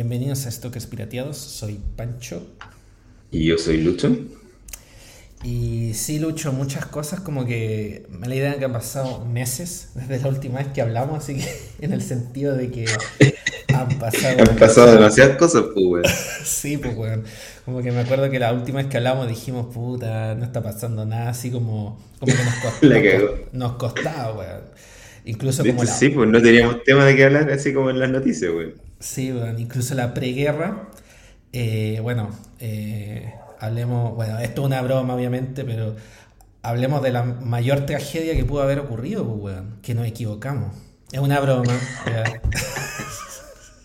Bienvenidos a Stokers Pirateados. Soy Pancho. Y yo soy Lucho. Y sí, Lucho, muchas cosas como que me la idea que han pasado meses desde la última vez que hablamos, así que en el sentido de que han pasado... han pasado demasiadas cosas, pues, weón. sí, pues, weón. Como que me acuerdo que la última vez que hablamos dijimos, puta, no está pasando nada, así como, como que nos, costaba, nos costaba, weón. Incluso como la... Sí, pues no teníamos tema de qué hablar, así como en las noticias, weón. Sí, weón, incluso la preguerra, eh, bueno, eh, hablemos, bueno, esto es una broma obviamente, pero hablemos de la mayor tragedia que pudo haber ocurrido, pues, weón, que nos equivocamos. Es una broma.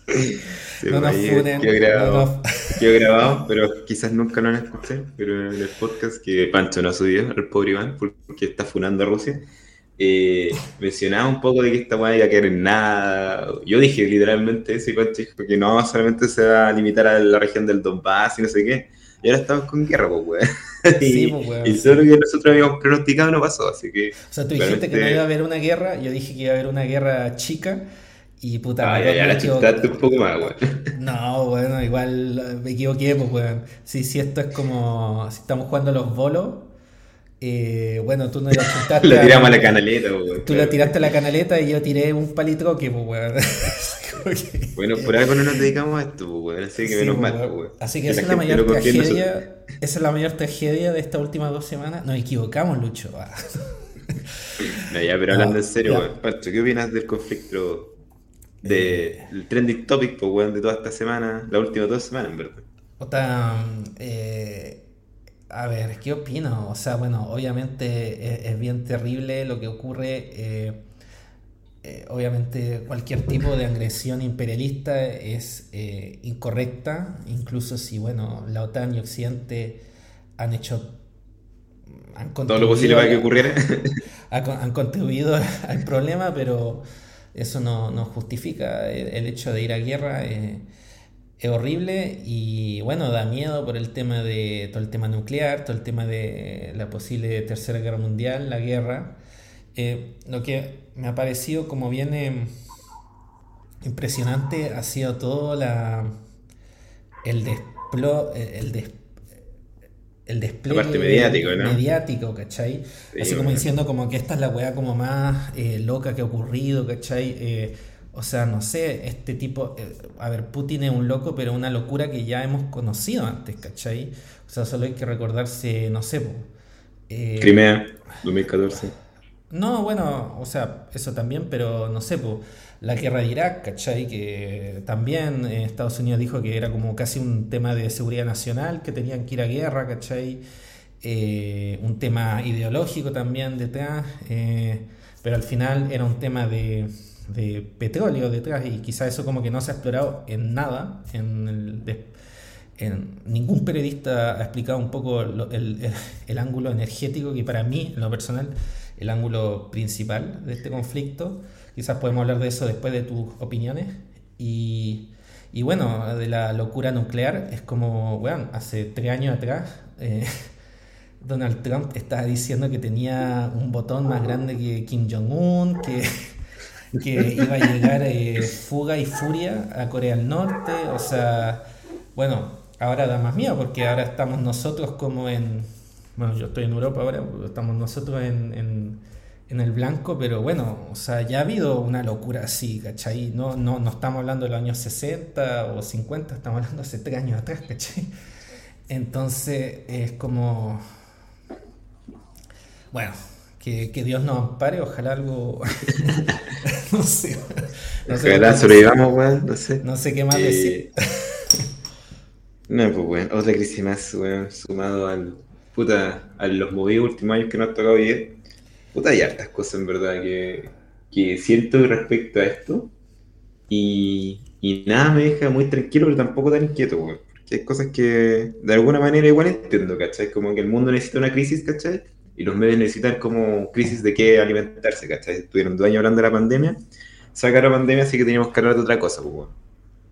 no nos funen. Yo grabado, grabado, pero quizás nunca lo han escuchado, pero en el podcast que Pancho no subió, el pobre Iván, porque está funando a Rusia. Eh, mencionaba un poco de que esta weá iba a caer en nada. Yo dije literalmente ese Pancho dijo que no solamente se va a limitar a la región del Donbass y no sé qué. Y ahora estamos con guerra, pues, weón. Sí, pues, weón. Y solo que nosotros habíamos pronosticado no pasó, así que. O sea, tú dijiste que no iba a haber una guerra, yo dije que iba a haber una guerra chica. Y puta, ah, ya, ya la chutaste un poco más, weón. No, bueno, igual me equivoqué, pues, weón. Sí, sí, esto es como si estamos jugando los bolos. Eh, bueno, tú no la chutaste. Le tiramos a la canaleta, weón. Tú la tiraste a la canaleta y yo tiré un palito que, pues, weón. Bueno, por algo no nos dedicamos a esto, pues, weón. Así que menos mal, pues, weón. Así que, esa es la mayor tragedia. Esa es la mayor tragedia de estas últimas dos semanas. Nos equivocamos, Lucho. Ah. no, ya, pero hablando en serio, weón. ¿qué opinas del conflicto del de, trending topic, pues, weón, de toda esta semana, la última dos semanas, en verdad. Otra, eh, a ver, ¿qué opino? O sea, bueno, obviamente es, bien terrible lo que ocurre. Eh, eh, obviamente cualquier tipo de agresión imperialista es incorrecta, incluso si, bueno, la OTAN y Occidente han hecho... Han Todo lo posible para que ocurriera. han contribuido al problema, pero eso no, justifica el, hecho de ir a guerra. Eh, es horrible y bueno, da miedo por el tema de todo el tema nuclear, todo el tema de la posible tercera guerra mundial, la guerra. Eh, lo que me ha parecido como viene impresionante ha sido todo la el desplo, el el despliegue mediático, ¿no? mediático, ¿cachai? Así como diciendo como que esta es la weá como más eh, loca que ha ocurrido, ¿cachai? Eh, o sea, no sé, este tipo, eh, a ver, Putin es un loco, pero una locura que ya hemos conocido antes, ¿cachai? O sea, solo hay que recordarse, no sé, Crimea, 2014. No, bueno, o sea, eso también, pero no sé, la guerra de Irak, ¿cachai? Que también eh, Estados Unidos dijo que era como casi un tema de seguridad nacional, que tenían que ir a guerra, ¿cachai? Eh, un tema ideológico también detrás, eh, pero al final era un tema de, petróleo detrás y quizá eso como que no se ha explorado en nada, en ningún periodista ha explicado un poco el, el, ángulo energético que para mí, en lo personal, el ángulo principal de este conflicto. Quizás podemos hablar de eso después de tus opiniones. Y, y bueno, de la locura nuclear, es como, bueno, hace tres años atrás, eh, Donald Trump estaba diciendo que tenía un botón más grande que Kim Jong-un, que, que iba a llegar eh, fuga y furia a Corea del Norte. O sea, bueno, ahora da más miedo porque ahora estamos nosotros como en... Bueno, yo estoy en Europa ahora, estamos nosotros en en el blanco, pero bueno, o sea, ya ha habido una locura así, ¿cachai? No, no, no estamos hablando de los años 60 o 50, estamos hablando hace tres años atrás, ¿cachai? Entonces es como... Bueno, que, Dios nos ampare, ojalá algo... no sé. No sé ojalá sobrevivamos, weón, no sé. No sé qué más decir. no, pues bueno, otra crisis más, weón, sumado al... Puta, a los movidos últimos años que nos ha tocado vivir Puta, hay hartas cosas en verdad que, que siento respecto a esto. Y, y, nada me deja muy tranquilo, pero tampoco tan inquieto, güey. Porque hay cosas que de alguna manera igual entiendo, ¿cachai? Como que el mundo necesita una crisis, ¿cachai? Y los medios necesitan como crisis de qué alimentarse, ¿cachai? Estuvieron dos años hablando de la pandemia, saca la pandemia, así que teníamos que hablar de otra cosa, pues,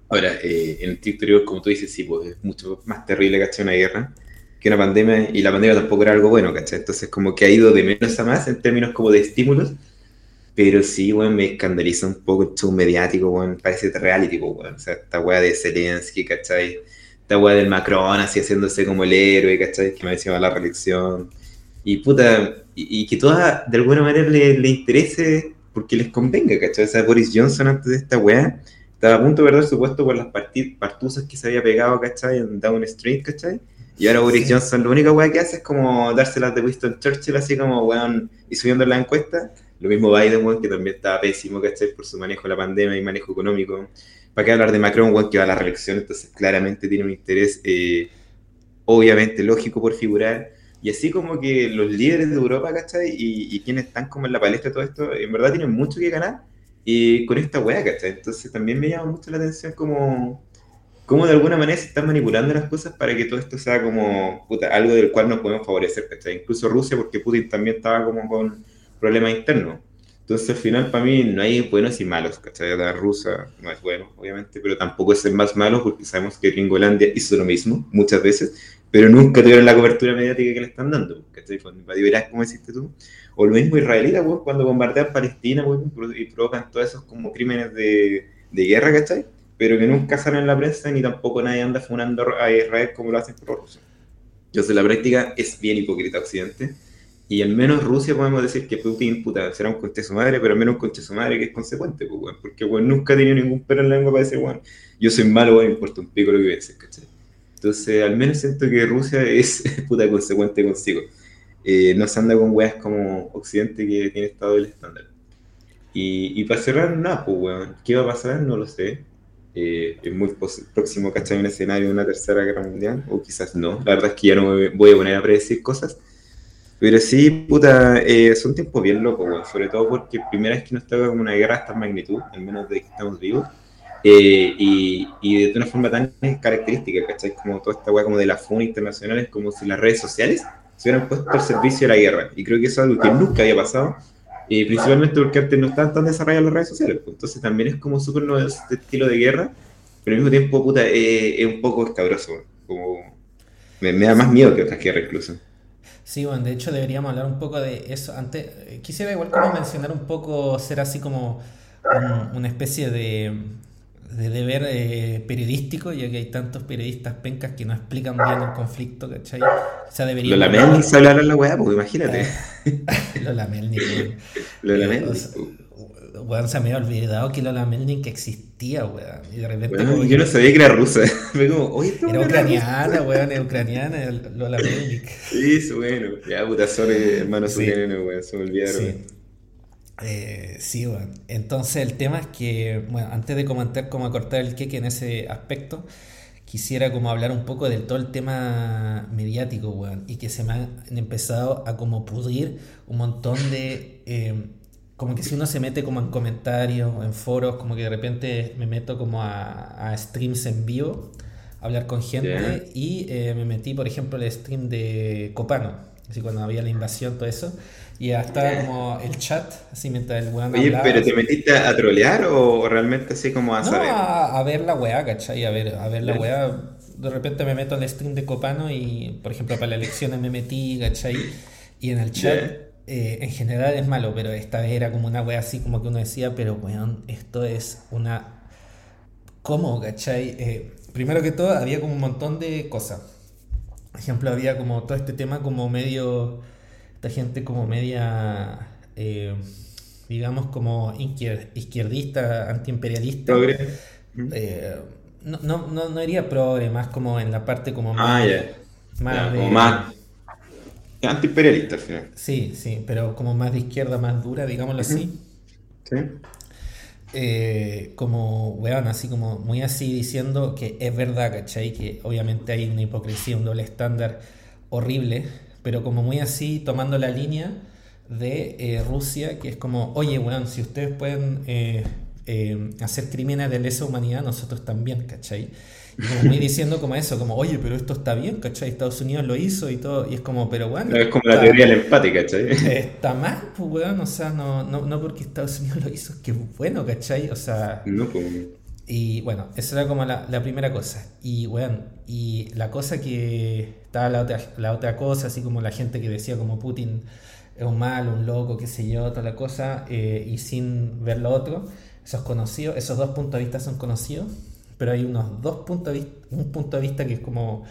Ahora, eh, en exterior, como tú dices, sí, pues es mucho más terrible, ¿cachai? Una guerra que una pandemia, y la pandemia tampoco era algo bueno, ¿cachai? Entonces como que ha ido de menos a más en términos como de estímulos, Pero sí, weón, me escandaliza un poco el show mediático, weón, parece reality, weón. O sea, esta weá de Zelensky, ¿cachai? Esta weá del Macron así haciéndose como el héroe, ¿cachai? Que me decía la reelección. Y puta, y, que toda de alguna manera le, le, interese porque les convenga, ¿cachai? O sea, Boris Johnson antes de esta weá estaba a punto de perder su puesto por las partuzas que se había pegado, ¿cachai? En Down Street, ¿cachai? Y ahora Boris Johnson, la única weá que hace es como dárselas de Winston Churchill, así como weón, y subiendo la encuesta. Lo mismo Biden, weón, que también estaba pésimo, ¿cachai? Por su manejo de la pandemia y manejo económico. ¿Para qué hablar de Macron, weón, que va a la reelección? Entonces, claramente tiene un interés, eh, obviamente, lógico por figurar. Y así como que los líderes de Europa, ¿cachai? Y, y, quienes están como en la palestra todo esto, en verdad tienen mucho que ganar y con esta weá, ¿cachai? Entonces también me llama mucho la atención como, como de alguna manera se están manipulando las cosas para que todo esto sea como puta, algo del cual nos podemos favorecer, ¿cachai? Incluso Rusia, porque Putin también estaba como con problemas internos. Entonces al final para mí no hay buenos y malos, ¿cachai? La rusa no es bueno, obviamente, pero tampoco es el más malo porque sabemos que Gringolandia hizo lo mismo muchas veces, pero nunca tuvieron la cobertura mediática que le están dando, ¿cachai? Cuando invadió Irak, como deciste tú, o lo mismo israelita, pues, cuando bombardean Palestina, pues, y provocan todos esos como crímenes de, de guerra, ¿cachai? Pero que nunca salen en la prensa ni tampoco nadie anda funando a Israel como lo hacen por Rusia. Entonces la práctica es bien hipócrita Occidente. Y al menos Rusia podemos decir que Putin puta, será un conche su madre, pero al menos un conche su madre que es consecuente, pues, porque bueno, nunca ha tenido ningún pelo en la lengua para decir, bueno, yo soy malo, bueno, importa un pico lo que pienses, ¿cachai? Entonces, al menos siento que Rusia es puta consecuente consigo eh, no se anda con weas como Occidente que tiene estado el estándar. Y, y para cerrar, nada, pues, weón. ¿Qué va a pasar? No lo sé. Eh, es muy próximo, ¿cachai? Un escenario de una tercera guerra mundial, o quizás no. La verdad es que ya no me voy a poner a predecir cosas. Pero sí, puta, eh, son tiempos bien locos, weón. Sobre todo porque primera vez que nos toca como una guerra de esta magnitud, al menos de que estamos vivos. Eh, y, y, de una forma tan característica, ¿cachai? Como toda esta weá como de la FUN internacional, es como si las redes sociales se hubieran puesto al servicio de la guerra. Y creo que eso es algo que nunca había pasado, y principalmente porque antes no estaban tan desarrolladas las redes sociales. Pues. Entonces también es como súper nuevo este estilo de guerra, pero al mismo tiempo, puta, es, un poco escabroso. Como, me, da más miedo que otras guerras incluso. Sí, bueno, de hecho deberíamos hablar un poco de eso. Antes, eh, quisiera igual como mencionar un poco, ser así como una especie de de deber eh, periodístico, ya que hay tantos periodistas pencas que no explican bien el conflicto, ¿cachai? O sea, debería... Lola Melnik se hablaron la weá, porque imagínate. Lola Melnik, weón. Lola Melnik. weón, se me había olvidado que Lola Melnik existía, weón. Y de repente... yo no sabía que era rusa. Me como, Oye, era ucraniana, weón, era ucraniana, Lola Melnik. Sí, bueno. Ya, puta, sorry, hermano sí. weón, se me olvidaron. Sí. Eh, sí, bueno. Entonces el tema es que, bueno, antes de comentar cómo cortar el queque en ese aspecto, quisiera como hablar un poco del todo el tema mediático, weón, y que se me han empezado a como pudrir un montón de... Eh, como que si uno se mete como en comentarios o en foros, como que de repente me meto como a, streams en vivo, a hablar con gente, y eh, me metí, por ejemplo, el stream de Copano, así cuando había la invasión, todo eso, y estaba como el chat, así mientras el weón Oye, pero ¿te metiste a trolear o realmente así como a saber? No, a, ver la weá, ¿cachai? A ver, a ver la weá. De repente me meto al stream de Copano y, por ejemplo, para la elección me metí, ¿cachai? Y en el chat, eh, en general es malo, pero esta vez era como una weá así como que uno decía, pero weón, esto es una... ¿Cómo, cachai? Eh, primero que todo, había como un montón de cosas. Por ejemplo, había como todo este tema como medio esta gente como media, eh, digamos, como izquierdista, antiimperialista. Eh, no, no, no, no iría progre, más como en la parte como más... Ah, más, más antiimperialista al final. Sí, sí, pero como más de izquierda, más dura, digámoslo así. Sí. Eh, como, weón, así como muy así diciendo que es verdad, ¿cachai? Que obviamente hay una hipocresía, un doble estándar horrible pero como muy así, tomando la línea de eh, Rusia, que es como, oye, weón, si ustedes pueden eh, eh, hacer crímenes de lesa humanidad, nosotros también, ¿cachai? Y como muy diciendo como eso, como, oye, pero esto está bien, ¿cachai? Estados Unidos lo hizo y todo, y es como, pero bueno. es como la teoría del empate, ¿cachai? Está mal, pues, weón, o sea, no, no, no porque Estados Unidos lo hizo, es que bueno, ¿cachai? O sea. No, pues. Y bueno, esa era como la, la primera cosa. Y bueno, y la cosa que estaba la otra, la otra cosa, así como la gente que decía como Putin, es un malo, un loco, qué sé yo, toda la cosa, eh, y sin ver lo otro. Eso es conocido, esos dos puntos de vista son conocidos, pero hay unos dos puntos de vista, un punto de vista que es como,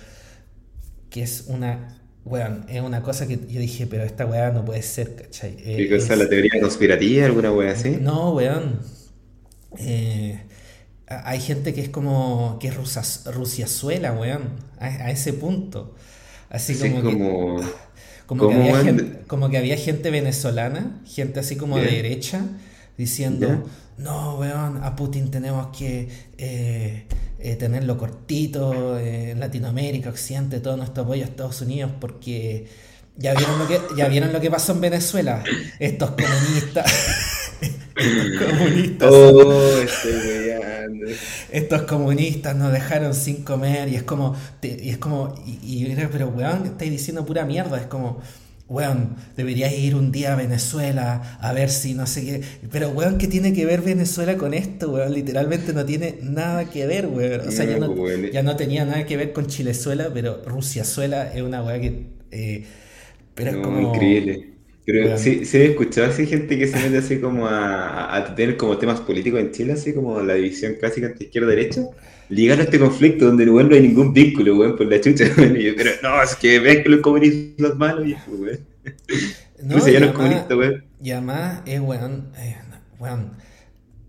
que es una, weón, es una cosa que yo dije, pero esta weá no puede ser, ¿cachai? Eh, ¿Qué cosa? es- ¿La teoría conspirativa? ¿Alguna wea así? no, weón. Eh, hay gente que es como, que es rusa, rusiazuela, weón, a, a ese punto. Así como que... como... Que, ¿Cómo, había gente, como que había gente venezolana, gente así como de derecha, diciendo, no, weón, a Putin tenemos que eh, eh, tenerlo cortito eh, en Latinoamérica, Occidente, todo nuestro apoyo a Estados Unidos, porque ya vieron lo que, ya vieron lo que pasó en Venezuela, estos comunistas, estos comunistas, Oh, weyando. Estos comunistas nos dejaron sin comer y es como, te- y es como, y, y pero weón, estáis diciendo pura mierda, es como, weón, deberíais ir un día a Venezuela a ver si no sé qué, pero weón, ¿qué tiene que ver Venezuela con esto, weón? Literalmente no tiene nada que ver, weón, o sea, ya No, weón. ya no tenía nada que ver con Chilezuela, pero Rusiazuela es una weá que, eh, pero es como... increíble. Pero Weón. sí, sí he escuchado así gente que se mete así como a, a tener como temas políticos en Chile, así como la división clásica entre izquierda y derecha, ligar a este conflicto donde weón, no hay ningún vínculo, weón, por la chucha, weón. Y yo, pero no, es que ven que los comunistas malos, viejo, weón. No, ya y no es comunista, weón. Y además es, weón, eh, weón,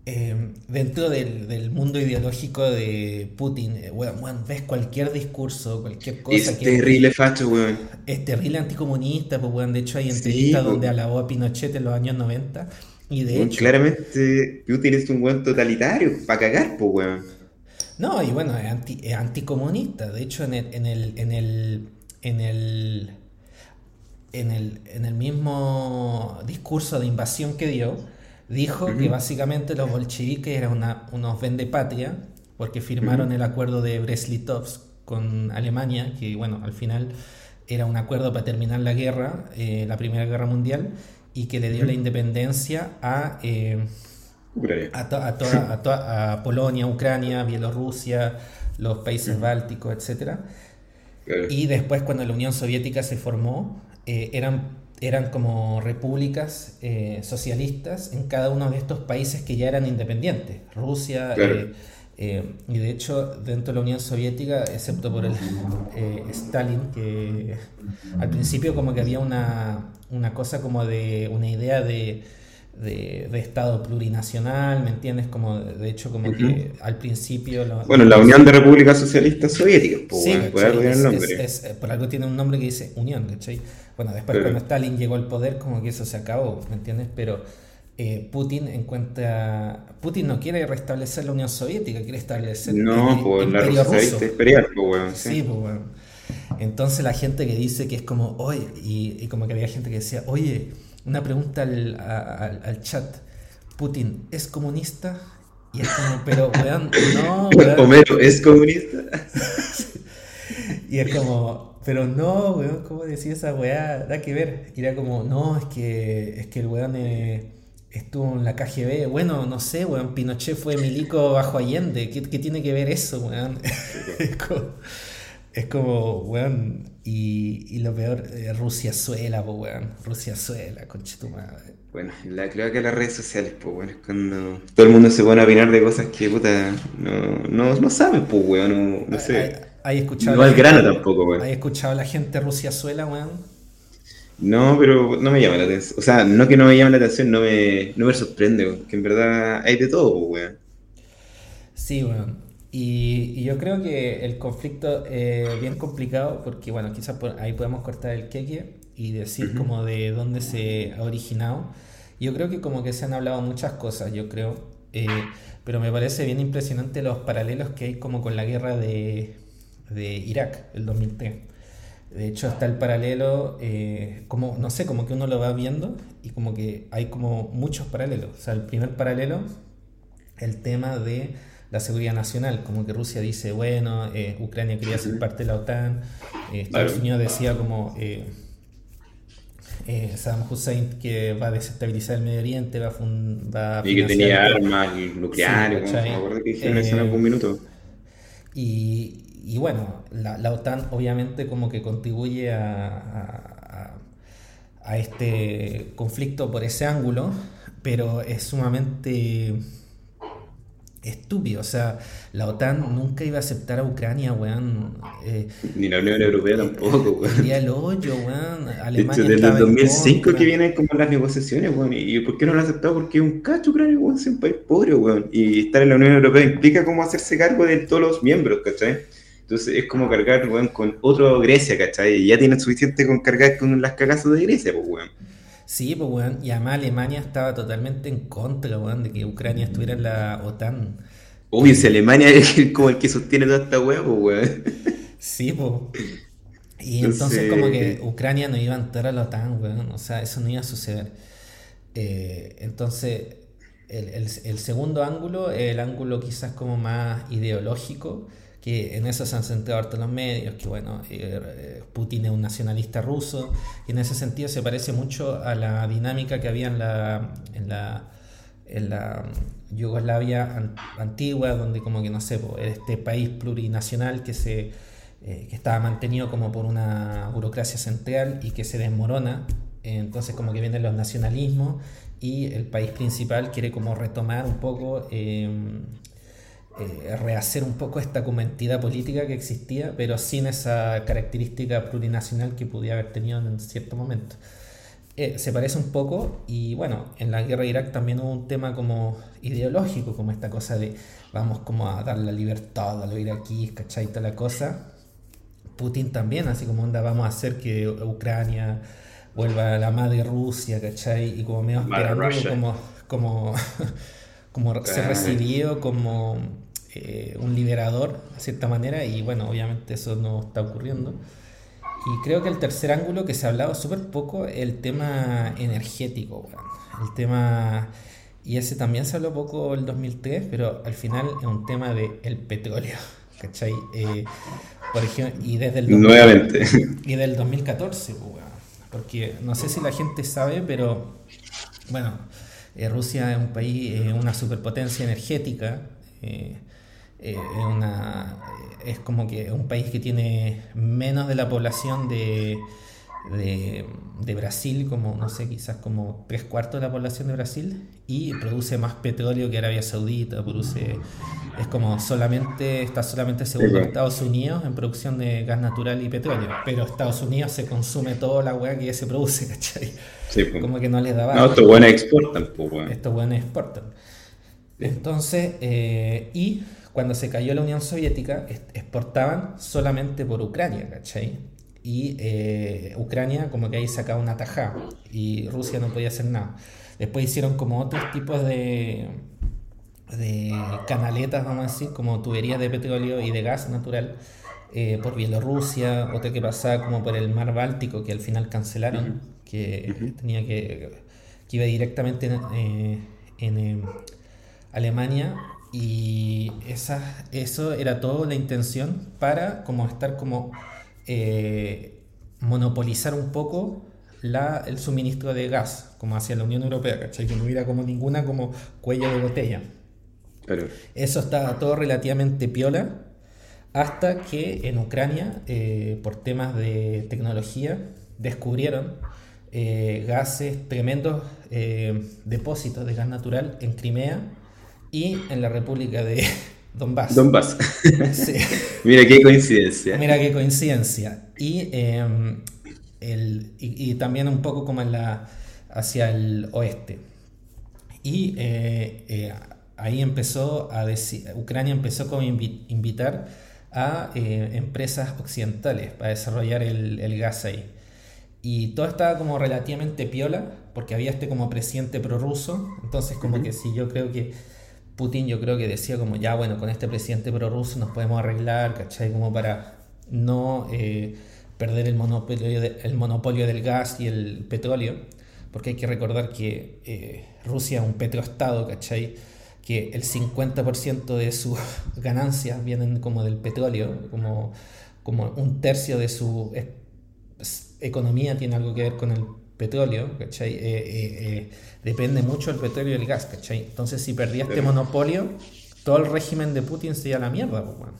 eh, dentro del, del mundo ideológico de Putin, eh, weón, weón, ves cualquier discurso, cualquier cosa Es que terrible facho, weón. es terrible anticomunista, pues weón, de hecho hay entrevistas donde alabó a Pinochet en los años 90 y de Weón, hecho, claramente Putin es un weón totalitario, para cagar, pues, weón. no, y bueno, es, anti, es anticomunista, de hecho en el, en el, en el, en el, en el, en el mismo discurso de invasión que dio, dijo que básicamente los bolcheviques eran una, unos vendepatria, porque firmaron el acuerdo de Brest-Litovsk con Alemania, que bueno, al final era un acuerdo para terminar la guerra, eh, la Primera Guerra Mundial, y que le dio la independencia a, eh, a, to- a toda- a toda- a Polonia, Ucrania, Bielorrusia, los países bálticos. Claro. Y después cuando la Unión Soviética se formó, eh, eran, eran como repúblicas eh, socialistas en cada uno de estos países que ya eran independientes. Rusia, Claro. eh, eh, y de hecho dentro de la Unión Soviética, excepto por el eh, Stalin, que al principio como que había una, una cosa como de una idea de, de, de Estado plurinacional, ¿me entiendes? Como de hecho como que al principio... lo- Bueno, la Unión de Repúblicas Socialistas Soviéticas, pues, Sí, weón, por ¿cachai? algo tiene el Es- nombre. es- es- por algo tiene un nombre que dice Unión, ¿cachai? Bueno, después cuando Stalin llegó al poder, como que eso se acabó, ¿me entiendes? Pero eh, Putin encuentra... Putin no quiere restablecer la Unión Soviética, quiere establecer No, el pues la imperio ruso. imperial, pues, weón. Sí, Sí. pues bueno. Entonces la gente que dice que es como, oye, y, y como que había gente que decía, oye, una pregunta al, al- al chat, Putin, ¿es comunista? Y es como, pero weón, no, weón. Homero es comunista. Y es como, pero no, weón, ¿cómo decía esa weá? Da que ver. Era como, no, es que, es que el weón eh, estuvo en la KGB. Bueno, no sé, weón, Pinochet fue milico bajo Allende. ¿Qué, qué tiene que ver eso, weón? es, como, es como, weón, y, y lo peor, eh, Rusia suela, po, weón. Rusia suela, conche tu madre. Bueno, la, creo que las redes sociales, pues, bueno, es cuando todo el mundo se pone a opinar de cosas que, puta, no, no, no saben, pues, weón, no, no ¿Hay, sé. Hay escuchado No gente- grano tampoco, weón. ¿Hay escuchado a la gente Rusia suela, weón? No, pero no me llama la atención. O sea, no que no me llame la atención, no me, no me sorprende, weón, que en verdad hay de todo, pues, weón. Sí, bueno. Y, y yo creo que el conflicto es bien complicado porque, bueno, quizás por ahí podemos cortar el queque y decir como de dónde se ha originado. Yo creo que como que se han hablado muchas cosas, yo creo, eh, pero me parece bien impresionante los paralelos que hay como con la guerra de, de Irak, el 2003. De hecho está el paralelo, eh, como, no sé, como que uno lo va viendo y como que hay como muchos paralelos. O sea, el primer paralelo el tema de la seguridad nacional, como que Rusia dice, bueno, eh, Ucrania quería ser parte de la OTAN, eh, Estados. Unidos decía como eh, eh, Saddam Hussein que va a desestabilizar el Medio Oriente, va a, fun- va a Y que tenía armas nucleares, Sí, me acuerdo que dijeron eso en Eh, algún minuto. Y, y bueno, la, la OTAN obviamente como que contribuye a, a- a este conflicto por ese ángulo, pero es sumamente estúpido. O sea, la OTAN nunca iba a aceptar a Ucrania, weón. Eh, Ni la Unión Europea tampoco, weón. el hoyo, weón. Alemania desde el 2005 que vienen como las negociaciones, weón. ¿Y por qué no lo ha aceptado? Porque es un cacho Ucrania, weón. Es un país pobre, weón. Y estar en la Unión Europea implica cómo hacerse cargo de todos los miembros, ¿cachai? Entonces es como cargar, weón, con otro Grecia, ¿cachai? Y ya tienen suficiente con cargar con las cagazos de Grecia, pues, weón. Sí, pues, weón. Y además Alemania estaba totalmente en contra, weón, de que Ucrania estuviera en la OTAN. Uy, si Alemania es como el que sostiene toda esta weá, pues, weón. Sí, pues. Y entonces, como que Ucrania no iba a entrar a la OTAN, weón. O sea, eso no iba a suceder. Eh, entonces, el, el, segundo ángulo, el ángulo quizás como más ideológico, que en eso se han centrado harto los medios, que bueno, eh, Putin es un nacionalista ruso, y en ese sentido se parece mucho a la dinámica que había en la, en la, en la Yugoslavia antigua, donde como que no sé, este país plurinacional que se eh, que estaba mantenido como por una burocracia central y que se desmorona, entonces como que vienen los nacionalismos y el país principal quiere como retomar un poco eh, eh, rehacer un poco esta como entidad política que existía, pero sin esa característica plurinacional que pudiera haber tenido en cierto momento. Eh, se parece un poco y bueno, en la guerra de Irak también hubo un tema como ideológico, como esta cosa de vamos como a dar la libertad a los iraquíes, ¿cachai? Toda la cosa. Putin también, así como onda, vamos a hacer que Ucrania vuelva a la madre Rusia, ¿cachai? Y como medio esperando como, como, como se recibió como eh, un liberador, de cierta manera, y bueno, obviamente eso no está ocurriendo. Y creo que el tercer ángulo que se ha hablado súper poco, el tema energético, el tema, y ese también se habló poco el 2003, pero al final es un tema del el petróleo, ¿cachai? Eh, por ejemplo, y desde el Nuevamente. Y del 2014, porque no sé si la gente sabe, pero bueno, eh, Rusia es un país, una superpotencia energética. Eh, eh, es, una, es como que un país que tiene menos de la población de, de, Brasil, como no sé, quizás como tres cuartos de la población de Brasil, y produce más petróleo que Arabia Saudita, produce, es como solamente, está solamente segundo Estados Unidos en producción de gas natural y petróleo, pero Estados Unidos se consume toda la hueá que ya se produce, ¿cachai? Pues. Como que no les daba. No, estos buenos exportan, pues, Estos buenos exportan. Entonces, eh, y cuando se cayó la Unión Soviética, exportaban solamente por Ucrania, ¿cachai? Y eh, Ucrania como que ahí sacaba una tajada y Rusia no podía hacer nada. Después hicieron como otros tipos de, de canaletas, vamos a decir, como tuberías de petróleo y de gas natural eh, por Bielorrusia, otra que pasaba como por el mar Báltico, que al final cancelaron, que tenía que, que iba directamente en, en Alemania y esa, eso era todo la intención para como estar como eh, monopolizar un poco la, el suministro de gas, como hacia la Unión Europea, ¿cachai? Que no hubiera como ninguna como cuello de botella. Pero... Eso estaba todo relativamente piola hasta que en Ucrania, eh, por temas de tecnología, descubrieron eh, gases, tremendos depósitos de gas natural en Crimea y en la República de Donbass. Donbass. Mira qué coincidencia. Mira qué coincidencia. Y, em, el, y, también un poco como en la, hacia el oeste. Y eh, eh, ahí empezó a decir, Ucrania empezó como a invitar a eh, empresas occidentales para desarrollar el, el gas ahí. Y todo estaba como relativamente piola, porque había este como presidente prorruso, entonces como que sí, yo creo que Putin yo creo que decía como ya bueno, con este presidente prorruso nos podemos arreglar, ¿cachai? Como para no eh, perder el monopolio, el monopolio del gas y el petróleo, porque hay que recordar que eh, Rusia es un petroestado, ¿cachai? Que el 50% de sus ganancias vienen como del petróleo, como, como un tercio de su economía tiene algo que ver con el petróleo, ¿cachai? Eh, depende mucho del petróleo y el gas, ¿cachai? Entonces, si perdía este monopolio, todo el régimen de Putin se iba a la mierda, pues,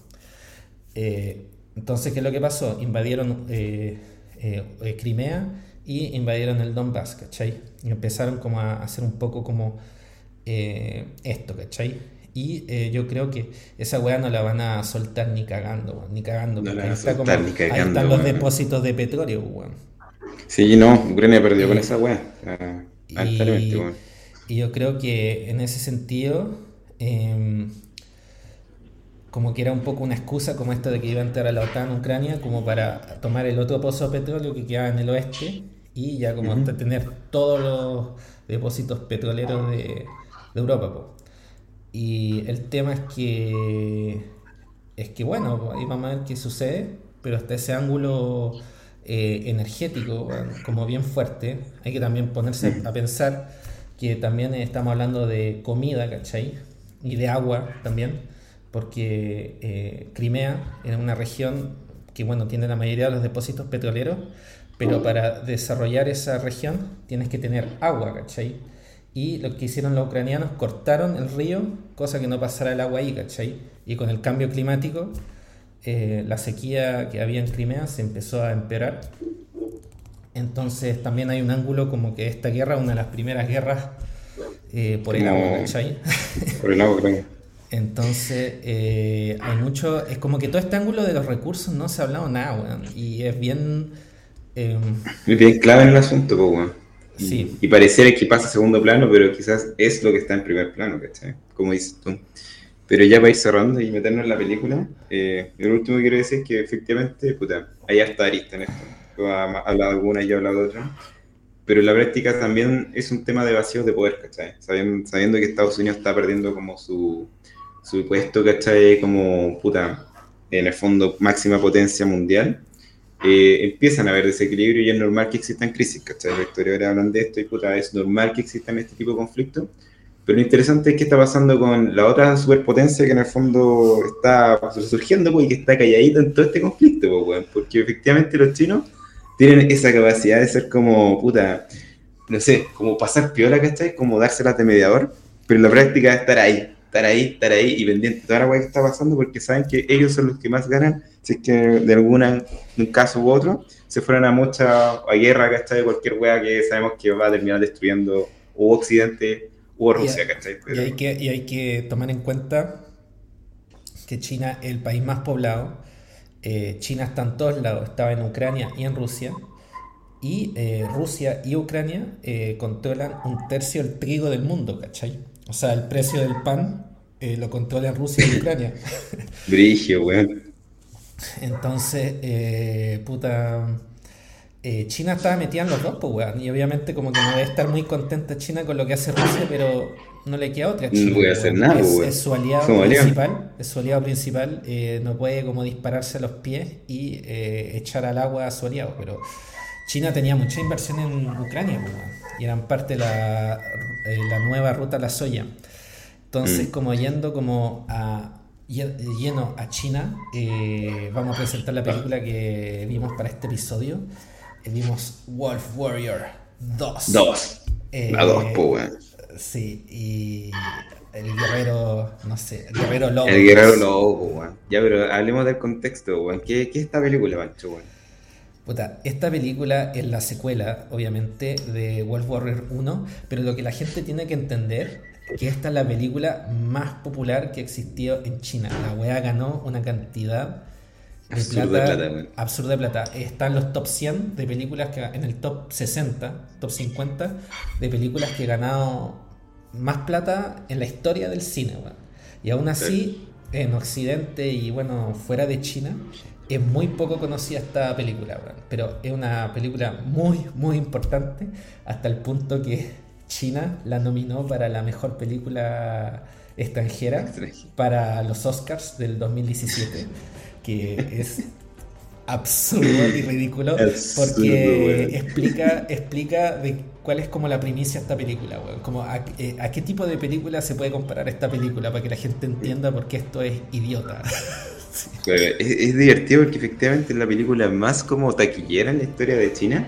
eh, entonces, ¿qué es lo que pasó? Invadieron eh, eh, Crimea y invadieron el Donbass, ¿cachai? Y empezaron como a hacer un poco como eh, esto, ¿cachai? Y eh, yo creo que esa weá no la van a soltar ni cagando, ni cagando. No la van a soltar como- ni cagando, ahí están los depósitos de petróleo, weón. Sí, no, Ucrania perdió con esa weá. lamentablemente, Y, weón. y yo creo que en ese sentido, em, como que era un poco una excusa como esto de que iba a entrar a la OTAN Ucrania, como para tomar el otro pozo de petróleo que quedaba en el oeste y ya como Ujú. hasta tener todos los depósitos petroleros de, de Europa. po. Y el tema es que, es que bueno, ahí vamos a ver qué sucede, pero hasta ese ángulo eh, energético, como bien fuerte, hay que también ponerse a pensar que también estamos hablando de comida, ¿cachai? Y de agua también, porque eh, Crimea era una región que, bueno, tiene la mayoría de los depósitos petroleros, pero para desarrollar esa región tienes que tener agua, ¿cachai? Y lo que hicieron los ucranianos, cortaron el río, cosa que no pasara el agua ahí, ¿cachai? Y con el cambio climático, eh, la sequía que había en Crimea se empezó a empeorar. Entonces también hay un ángulo como que esta guerra, una de las primeras guerras eh, por el agua, ¿cachai? Por el agua, creo. Entonces, eh, hay mucho. Es como que todo este ángulo de los recursos no se ha hablado nada, weón. Y es bien. eh, Es bien clave en el asunto, pues, weón. Y- Sí. Y pareciera que pasa a segundo plano, pero quizás es lo que está en primer plano, ¿cachai? Como dices tú. Pero ya para ir cerrando y meternos en la película, eh, lo último que quiero decir es que efectivamente, puta, hay harta arista en esto. Tú has hablado de alguna y yo he hablado de otra. Pero en la práctica también es un tema de vacíos de poder, ¿cachai? Sabiendo, sabiendo que Estados Unidos está perdiendo como su, su puesto, ¿cachai? Como, puta, en el fondo máxima potencia mundial eh, empiezan a haber desequilibrio y es normal que existan crisis, ¿cachai? Los historiadores hablan de esto y puta, es normal que existan este tipo de conflictos. Pero lo interesante es qué está pasando con la otra superpotencia que en el fondo está surgiendo pues, y que está calladita en todo este conflicto, pues, porque efectivamente los chinos tienen esa capacidad de ser como, puta, no sé, como pasar piola, ¿cachai? Como dárselas de mediador, pero en la práctica es estar ahí, estar ahí, estar ahí y pendiente de toda la que está pasando porque saben que ellos son los que más ganan si es que de alguna, un caso u otro, se fueran a mucha a guerra, ¿cachai? De cualquier weá que sabemos que va a terminar destruyendo o Occidente o Rusia, Y- ¿cachai? y, hay que, y hay que tomar en cuenta que China es el país más poblado. Eh, China está en todos lados, estaba en Ucrania y en Rusia. Y eh, Rusia y Ucrania eh, controlan un tercio del trigo del mundo, ¿cachai? O sea, el precio del pan lo controlan Rusia y Ucrania. Brigio, weón. Entonces, puta. Eh, China estaba metida en los dos, pues, weón. Y obviamente, como que no debe estar muy contenta China con lo que hace Rusia, pero no le queda otra a No China. puede pues, hacer nada, Es, weón. es su aliado Somos aliados. principal. Es su aliado principal. eh, no puede como dispararse a los pies y eh, echar al agua a su aliado. Pero China tenía mucha inversión en Ucrania, pues, weón. Y eran parte de la, la nueva ruta a la soya. Entonces, Mm. como yendo como a lle- lleno a China, vamos a presentar la película que vimos para este episodio. Eh, vimos Wolf Warrior 2. Dos. Eh, La dos, pues, weón. Sí, y el guerrero, no sé, el guerrero lobo. El guerrero lobo, weón. Ya, pero hablemos del contexto, weón. ¿Qué, qué es esta película, Pancho, weón? Puta, esta película es la secuela, obviamente, de Wolf Warrior 1, pero lo que la gente tiene que entender que esta es la película más popular que existió en China. La wea ganó una cantidad Absurda plata, plata, weón. absurda plata. Está en los top 100 de películas que en el top 60, top 50 de películas que he ganado más plata en la historia del cine, weón. Y aún así, en Occidente y bueno, fuera de China, es muy poco conocida esta película, weón. Pero es una película muy, muy importante hasta el punto que China la nominó para la mejor película extranjera Extranjera. para los Oscars del 2017, que es absurdo y ridículo Absurdo, porque explica, explica de cuál es como la primicia de esta película, weón. Como a, eh, a qué tipo de película se puede comparar esta película para que la gente entienda por qué esto es idiota. Es, es divertido porque efectivamente es la película más como taquillera en la historia de China.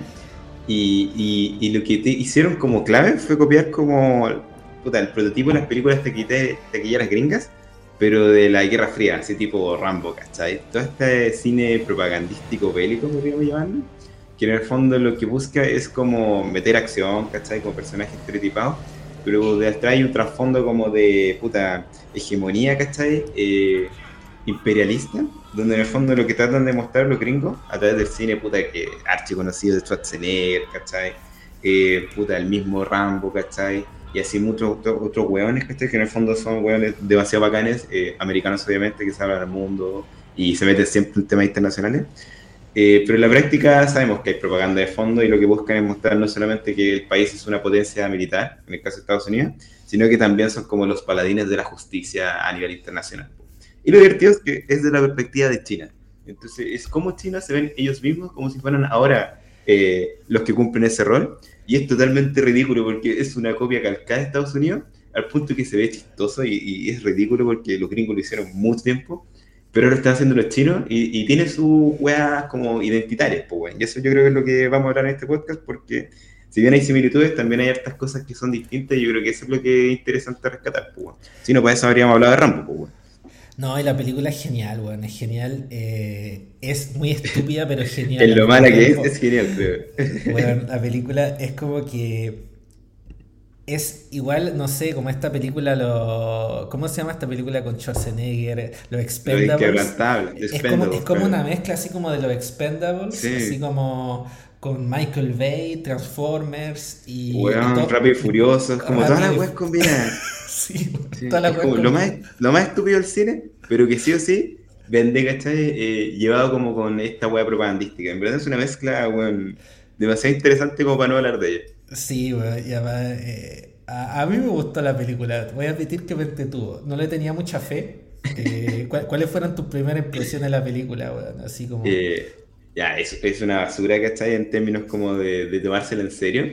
Y, y- y lo que te hicieron como clave fue copiar como puta, el prototipo de las películas taquilleras gringas, pero de la Guerra Fría, así tipo Rambo, ¿cachai? Todo este cine propagandístico bélico, podríamos llamarlo. que en el fondo lo que busca es como meter acción, ¿cachai? Como personajes estereotipados, pero detrás hay un trasfondo como de puta hegemonía, ¿cachai? Eh, imperialista, donde en el fondo lo que tratan de mostrar los gringos a través del cine, puta, que archi conocido de Schwarzenegger, ¿cachai? Eh, puta, el mismo Rambo, ¿cachai? Y así muchos otros, otros hueones. Que en el fondo son hueones demasiado bacanes, eh, americanos obviamente, que se hablan al mundo y se meten siempre en temas internacionales. Eh, pero en la práctica sabemos que hay propaganda de fondo y lo que buscan es mostrar no solamente que el país es una potencia militar, en el caso de Estados Unidos, sino que también son como los paladines de la justicia a nivel internacional. Y lo divertido es que es de la perspectiva de China. Entonces, es como China se ven ellos mismos como si fueran ahora eh, los que cumplen ese rol. Y es totalmente ridículo porque es una copia calcada de Estados Unidos, al punto que se ve chistoso y, y es ridículo porque los gringos lo hicieron mucho tiempo pero ahora están haciendo los chinos y, y tiene sus weas como identitarias, pues, Y eso yo creo que es lo que vamos a hablar en este podcast, porque si bien hay similitudes, también hay hartas cosas que son distintas y yo creo que eso es lo que es interesante rescatar, pues, Si no, para eso habríamos hablado de Rambo, pues, No, y la película es genial, weón, es genial. Eh, es muy estúpida, pero genial. en lo mala que es, es genial, creo. Bueno, la película es como que es igual, no sé, como esta película, lo, ¿cómo se llama esta película con Schwarzenegger? Los Expendables. es, como, es como una mezcla así como de los Expendables, así como con Michael Bay, Transformers y... Bueno, Rápido y Furioso, como todas las weas combinadas. sí, todas las weas lo, más, lo más estúpido del cine, pero que sí o sí vende, ¿cachai? Eh, llevado como con esta wea propagandística. En verdad es una mezcla, weón, demasiado interesante como para no hablar de ella. Sí, y eh, a, mí me gustó la película. Voy a admitir que me entretuvo. No le tenía mucha fe. Eh, ¿Cuáles fueron tus primeras impresiones de la película, Así como... Eh, ya, es, es, una basura, ¿cachai? En términos como de, de tomársela en serio.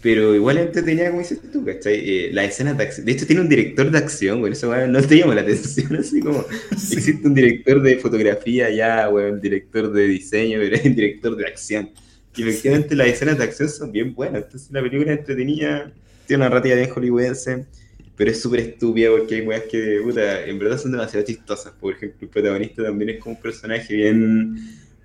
Pero igual entretenida, como dices tú, ¿cachai? la escena de acción. De hecho, tiene un director de acción, güey. Eso no te llama la atención, así como. Existe un director de fotografía ya, güey. Un director de diseño, pero un director de acción. Y efectivamente las escenas de acción son bien buenas. Entonces la película es entretenida, tiene una narrativa bien hollywoodense, pero es súper estúpida porque hay weas que, puta, en verdad son demasiado chistosas. Por ejemplo, el protagonista también es como un personaje bien,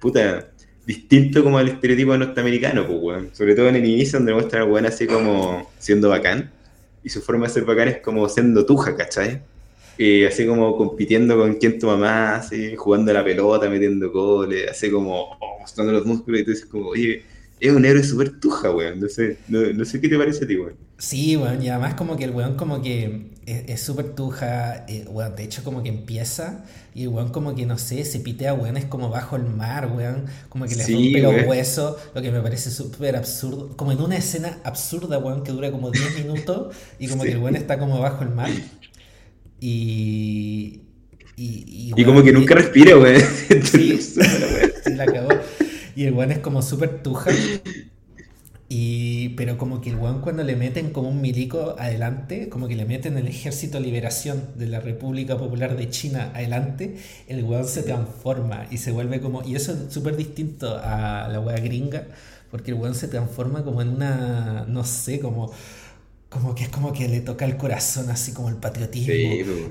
puta, distinto como al estereotipo norteamericano, pues, weón. Sobre todo en el inicio, donde muestra a weón así como siendo bacán. Y su forma de ser bacán es como siendo tuja, ¿cachai? Y así como compitiendo con quien tu mamá, así, jugando la pelota, metiendo goles, así como oh, mostrando los músculos y tú dices como, oye, es un héroe súper tuja, weón. No sé, no, sé qué te parece a ti, weón. Sí, weón, y además como que el weón como que es súper tuja, eh, weón, de hecho como que empieza y el weón como que, no sé, se pitea, weón, es como bajo el mar, weón, como que le rompe los huesos, lo que me parece súper absurdo, como en una escena absurda, weón, que dura como 10 minutos y como que el weón está como bajo el mar. Y. Y, y, como que nunca respira, güey. Sí, la cagó. Y el weón es como súper tuja. Y, pero como que el weón cuando le meten como un milico adelante, como que le meten el Ejército de Liberación de la República Popular de China adelante, el weón se transforma y se vuelve como... Y eso es súper distinto a la wea gringa, porque el weón se transforma como en una, no sé, como como que es como que le toca el corazón así como el patriotismo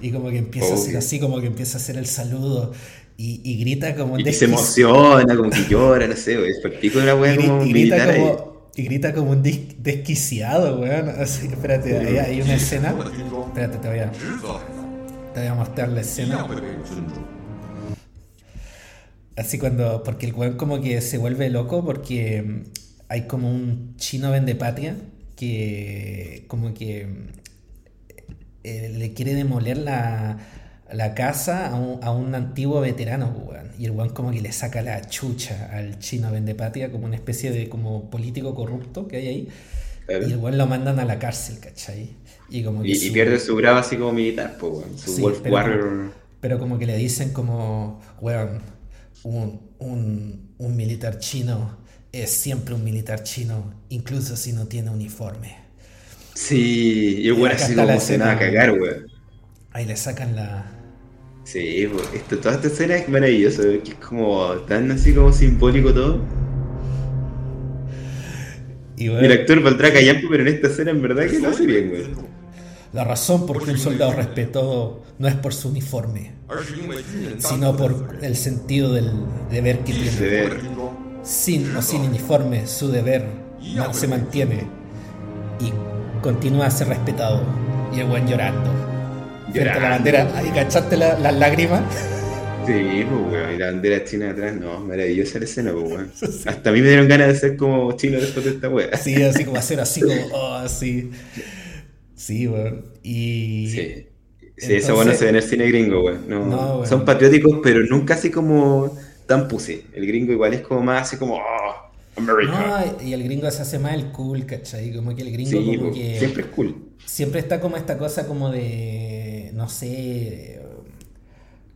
y como que empieza a hacer así como que empieza a hacer el saludo y, grita como y se emociona como que llora no sé es de la wea como y grita como y grita como un desquiciado weón. Así espérate ahí hay una escena. Espérate te voy a te voy a mostrar la escena. Así cuando porque el weón como que se vuelve loco porque hay como un chino vende patria que como que eh, le quiere demoler la, casa a un, a un, antiguo veterano, Y el weón como que le saca la chucha al chino Vendepatia como una especie de como político corrupto que hay ahí. Y el weón lo mandan a la cárcel, ¿cachai? Y, como y, pierde su grado así como militar, su Wolf pero, Warrior. Pero como que le dicen como, weón, un, un, un militar chino es siempre un militar chino, incluso si no tiene uniforme. Sí, y bueno, así como se nada a cagar, weón. Ahí le sacan la. Sí, esto, toda esta escena es maravillosa, que es como tan así como simbólico todo. Y el actor valdrá callampo, pero en esta escena en verdad que lo hace bien, weón. La razón por qué un soldado respetó no es por su uniforme, sino por el sentido del deber que tiene. sin o sin uniforme, su deber se mantiene y continúa a ser respetado. Y el buen llorando. Frente a la bandera. ¿Y cachaste las lágrimas? Sí, pues, weón. Y la bandera china atrás, no, maravillosa la escena, pues, weón. Hasta a mí me dieron ganas de ser como chino después de esta weá. Sí, así como hacer así como, oh, así. Sí, weón. Y. Sí. Sí, eso bueno se ve en el cine gringo, weón. No, Son patrióticos, pero nunca así como tan pussy. El gringo igual es como más así como, oh, America. No, y el gringo se hace más el cool, ¿cachai? Como que el gringo como que... Siempre es cool. Siempre está como esta cosa como de, no sé,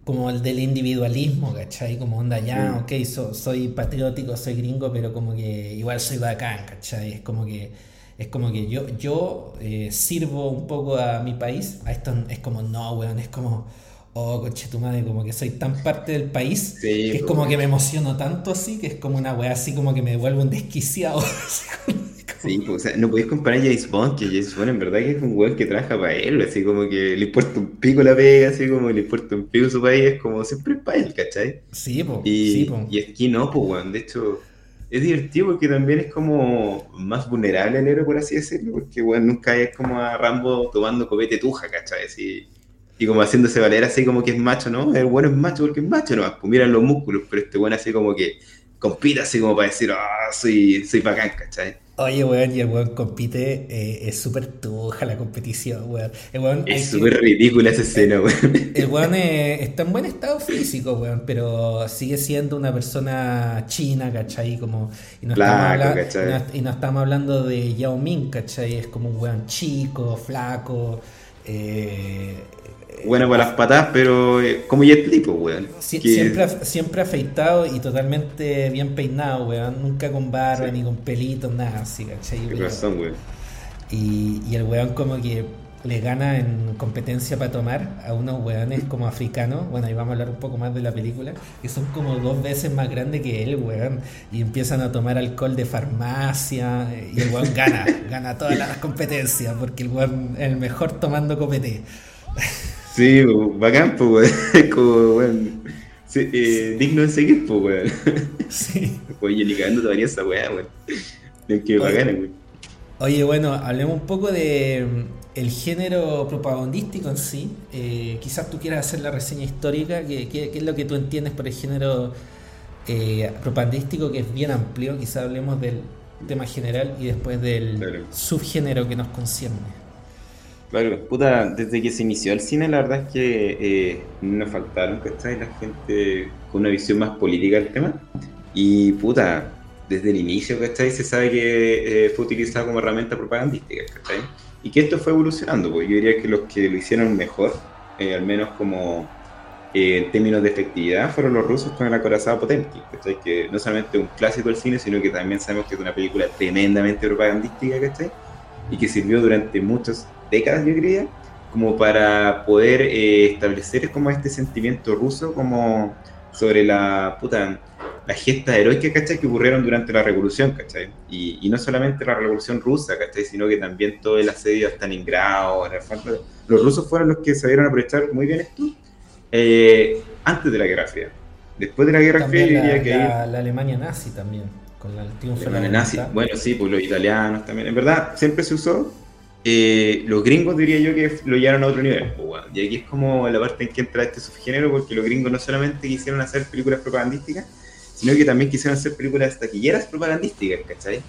como el del individualismo, ¿cachai? Como onda ya, ok, soy patriótico, soy gringo, pero como que igual soy bacán, ¿cachai? Es como que es como que yo, yo eh, sirvo un poco a mi país, a esto es como, no, weón, es como, oh, coche tu madre, como que soy tan parte del país, que es como que me emociono tanto así, que es como una weá así como que me vuelvo un desquiciado. Sí, pues, o sea, no podéis comparar a James Bond, que James Bond en verdad que es un weón que trabaja para él, así como que le importa un pico la pega, así como le importa un pico su país, es como siempre es para él, ¿cachai? Sí, pues. Y, sí, po. y aquí no, pues, weón, de hecho es divertido porque también es como más vulnerable el héroe, por así decirlo, porque bueno, nunca es como a Rambo tomando copete tuja, ¿cachai? Así, y como haciéndose valer así como que es macho, ¿no? El bueno es macho porque es macho, ¿no? Pues miran los músculos, pero este bueno así como que compita así como para decir, ah, soy, soy bacán, ¿cachai? Oye, weón, y el weón compite, eh, es súper tuja la competición, weón. es súper ridícula esa escena, weón. El weón está en buen estado físico, weón, pero sigue siendo una persona china, ¿cachai? Como, y, no estamos y, no, estamos hablando de Yao Ming, ¿cachai? Es como un weón chico, flaco, eh, bueno para las patas, pero eh, como ya Li, pues, weón. siempre, siempre afeitado y totalmente bien peinado, weón. Nunca con barba ni con pelitos, nada así, ¿cachai? razón, weón. Y, y el weón como que le gana en competencia para tomar a unos weones como africanos, bueno, ahí vamos a hablar un poco más de la película, que son como dos veces más grandes que él, weón, y empiezan a tomar alcohol de farmacia, y el weón gana, gana todas las competencias, porque el weón es el mejor tomando copete. Sí, bacán, pues, weón. Como, weón. Eh, digno de seguir, pues, weón. Sí. Oye, ni cagando todavía esa weá, weón. que bacana, weón. Oye, bueno, hablemos un poco de mm, el género propagandístico en sí. Eh, quizás tú quieras hacer la reseña histórica. ¿Qué, qué, es lo que tú entiendes por el género eh, propagandístico, que es bien amplio? Quizás hablemos del tema general y después del subgénero que nos concierne. Claro, puta, desde que se inició el cine, la verdad es que eh, nos faltaron, ¿cachai? La gente con una visión más política del tema. Y puta, desde el inicio, ¿cachai? Se sabe que eh, fue utilizado como herramienta propagandística, ¿cachai? Y que esto fue evolucionando, porque yo diría que los que lo hicieron mejor, eh, al menos como en términos de efectividad, fueron los rusos con el acorazado Potemkin, ¿cachai? Que no solamente un clásico del cine, sino que también sabemos que es una película tremendamente propagandística, ¿cachai? Y que sirvió durante muchos décadas, yo diría, como para poder eh, establecer como este sentimiento ruso como sobre la puta las gestas heroicas, ¿cachai? Que ocurrieron durante la revolución, ¿cachai? Y, y, no solamente la revolución rusa, ¿cachai? Sino que también todo el asedio a Stalingrado, los rusos fueron los que sabieron aprovechar muy bien esto eh, antes de la Guerra Fría. Después de la Guerra Fría, diría que... La, la Alemania nazi también, con triunfo de nazi, bueno, sí, pues los italianos también. En verdad, siempre se usó eh, los gringos diría yo que lo llevaron a otro nivel. Pues, y aquí es como la parte en que entra este subgénero, porque los gringos no solamente quisieron hacer películas propagandísticas, sino que también quisieron hacer películas taquilleras propagandísticas, ¿cachai?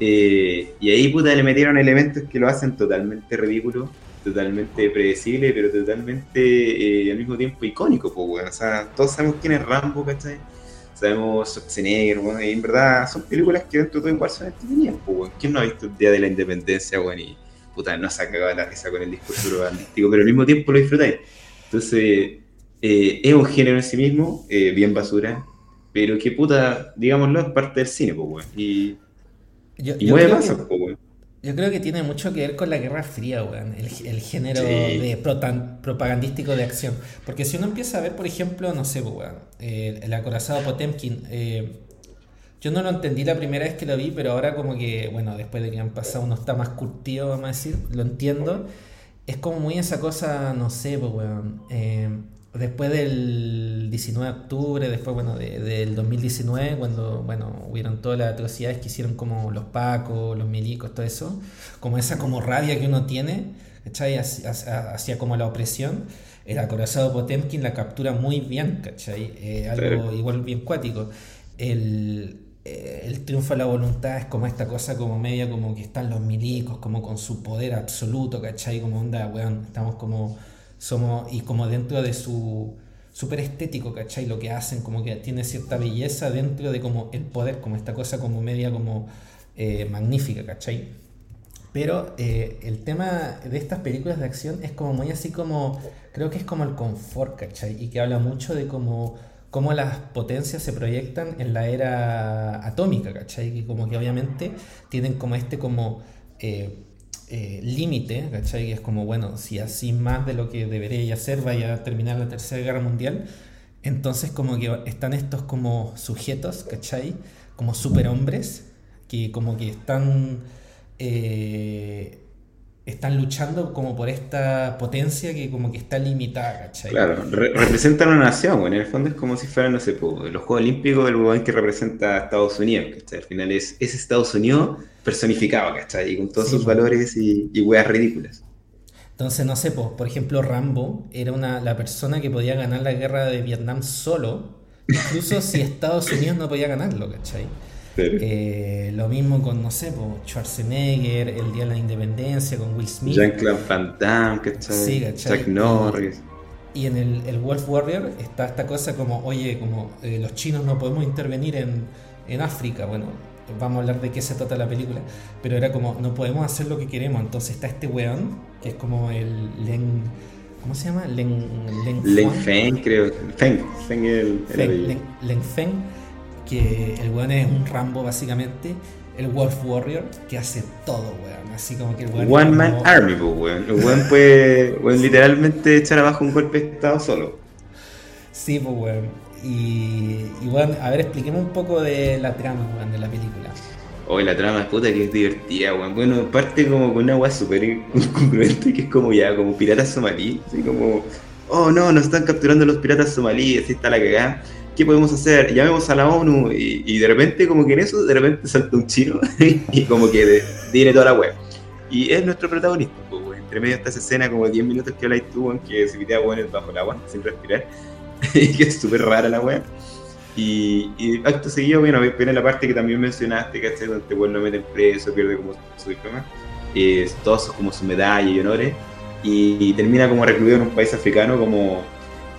Eh, y ahí puta le metieron elementos que lo hacen totalmente ridículo, totalmente predecible, pero totalmente eh, al mismo tiempo icónico, pues, O sea, todos sabemos quién es Rambo, ¿cachai? Sabemos Schwarzenegger, bueno, y en verdad son películas que dentro de todo igual son entretenidas, pues, ¿Quién no ha visto el Día de la Independencia, bueno, y puta, no se ha cagado la risa con el discurso propagandístico, pero al mismo tiempo lo disfrutáis. Entonces, eh, es un género en sí mismo, eh, bien basura, pero que puta, digámoslo, es parte del cine, pues, Y, yo, y mueve más, pues, Yo creo que tiene mucho que ver con la Guerra Fría, weón, el, el género de propagandístico de acción. Porque si uno empieza a ver, por ejemplo, no sé, pues, weón, el acorazado Potemkin, eh, yo no lo entendí la primera vez que lo vi, pero ahora como que, bueno, después de que han pasado uno está más curtido, vamos a decir, lo entiendo. Es como muy esa cosa, no sé, pues, weón. Eh, después del 19 de octubre, después, bueno, del 2019, cuando, bueno, hubieron todas las atrocidades que hicieron como los pacos, los milicos, todo eso, como esa como rabia que uno tiene, ¿cachai? Hacia, como la opresión, el acorazado Potemkin la captura muy bien, ¿cachai? Eh, algo igual bien cuático. El, eh, el triunfo de la voluntad es como esta cosa como media como que están los milicos, como con su poder absoluto, ¿cachai? Como onda, weón, estamos como somos, y como dentro de su súper estético, ¿cachai? Lo que hacen, como que tiene cierta belleza dentro de como el poder, como esta cosa como media como eh, magnífica, ¿cachai? Pero eh, el tema de estas películas de acción es como muy así como, creo que es como el confort, ¿cachai? Y que habla mucho de cómo, cómo las potencias se proyectan en la era atómica, ¿cachai? Que como que obviamente tienen como este como... Eh, eh, límite, ¿cachai? Es como, bueno, si así más de lo que debería hacer vaya a terminar la Tercera Guerra Mundial, entonces como que están estos como sujetos, ¿cachai? Como superhombres, que como que están... Eh, están luchando como por esta potencia que como que está limitada, ¿cachai? Claro, representan una nación, bueno, en el fondo es como si fueran, no sé, los Juegos Olímpicos, el lugar que representa a Estados Unidos, ¿cachai? Al final es, es Estados Unidos personificado, ¿cachai? Y con todos sus valores y, y weas ridículas. Entonces, no sé, por ejemplo, Rambo era una, la persona que podía ganar la guerra de Vietnam solo, incluso si Estados Unidos no podía ganarlo, ¿cachai? Eh, lo mismo con, no sé, Schwarzenegger, el Día de la Independencia, con Will Smith. Jean-Claude Van Damme, Chuck Norris. Y en el, Wolf Warrior está esta cosa como, oye, como eh, los chinos no podemos intervenir en, en África. Bueno, vamos a hablar de qué se trata la película, pero era como, no podemos hacer lo que queremos. Entonces está este weón, que es como el Len. ¿Cómo se llama? Len, Len, Feng, creo. Feng, Feng el, el Len Feng que el weón es un Rambo básicamente, el Wolf Warrior, que hace todo, weón. Así como que el weón. One Man Army, weón. El weón puede literalmente echar abajo un golpe de estado solo. Sí, pues weón. Y, bueno, a ver, expliquemos un poco de la trama, weón, de la película. Hoy la trama puta que es divertida, weón. Bueno, parte como con una weá súper incongruente que es como ya, como piratas somalíes, así como, oh no, nos están capturando los piratas somalíes, así está la cagada ¿qué podemos hacer? Llamemos a la ONU y, de repente como que en eso, de repente salta un chino y como que tiene toda la web. Y es nuestro protagonista, pues, entre medio de esta escena como 10 minutos que habláis tú, en que se pitea bueno bajo el agua, sin respirar, y que es súper rara la web. Y, y, acto seguido, bueno, viene la parte que también mencionaste, ¿cachai? Donde este lo meten preso, pierde como su diploma, es todos como su medalla y honores, y, y termina como recluido en un país africano como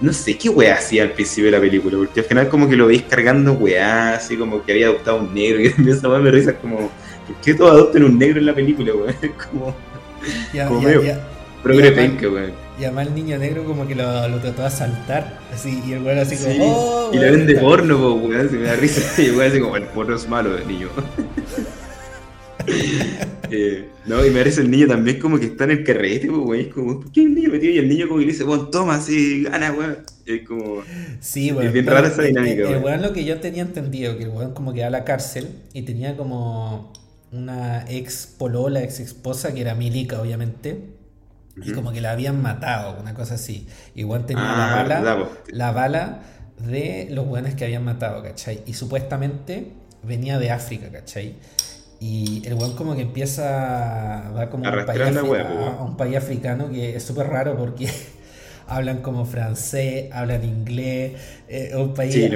no sé qué weá hacía al principio de la película, porque al final como que lo veis cargando weá, así como que había adoptado un negro, y empieza a me risa como, ¿por qué todos adoptan un negro en la película, weón? como, ya, como ya, ya, progre penca, weón. Y además el niño negro como que lo, lo trató de asaltar, así, y el weón así como, oh, Y le vende porno, weón, se me da risa, y el weón así como, el porno es malo, niño. Eh, no, y me parece el niño también como que está en el carrete, pues, güey. Es como, ¿por qué el niño metido? Y el niño como que le dice, bueno, toma, así, gana, güey. Es como. Sí, güey. Es bien rara esa dinámica, El weón lo que yo tenía entendido, que el weón como que va a la cárcel y tenía como una ex polola, ex esposa que era milica, obviamente. Y como que la habían matado, una cosa así. Igual tenía la ah, bala, la bala de los weones que habían matado, ¿cachai? Y supuestamente venía de África, ¿cachai? Y el weón como que empieza, va como un, país a, un país africano que es súper raro porque hablan como francés, hablan inglés, eh, es un país eh,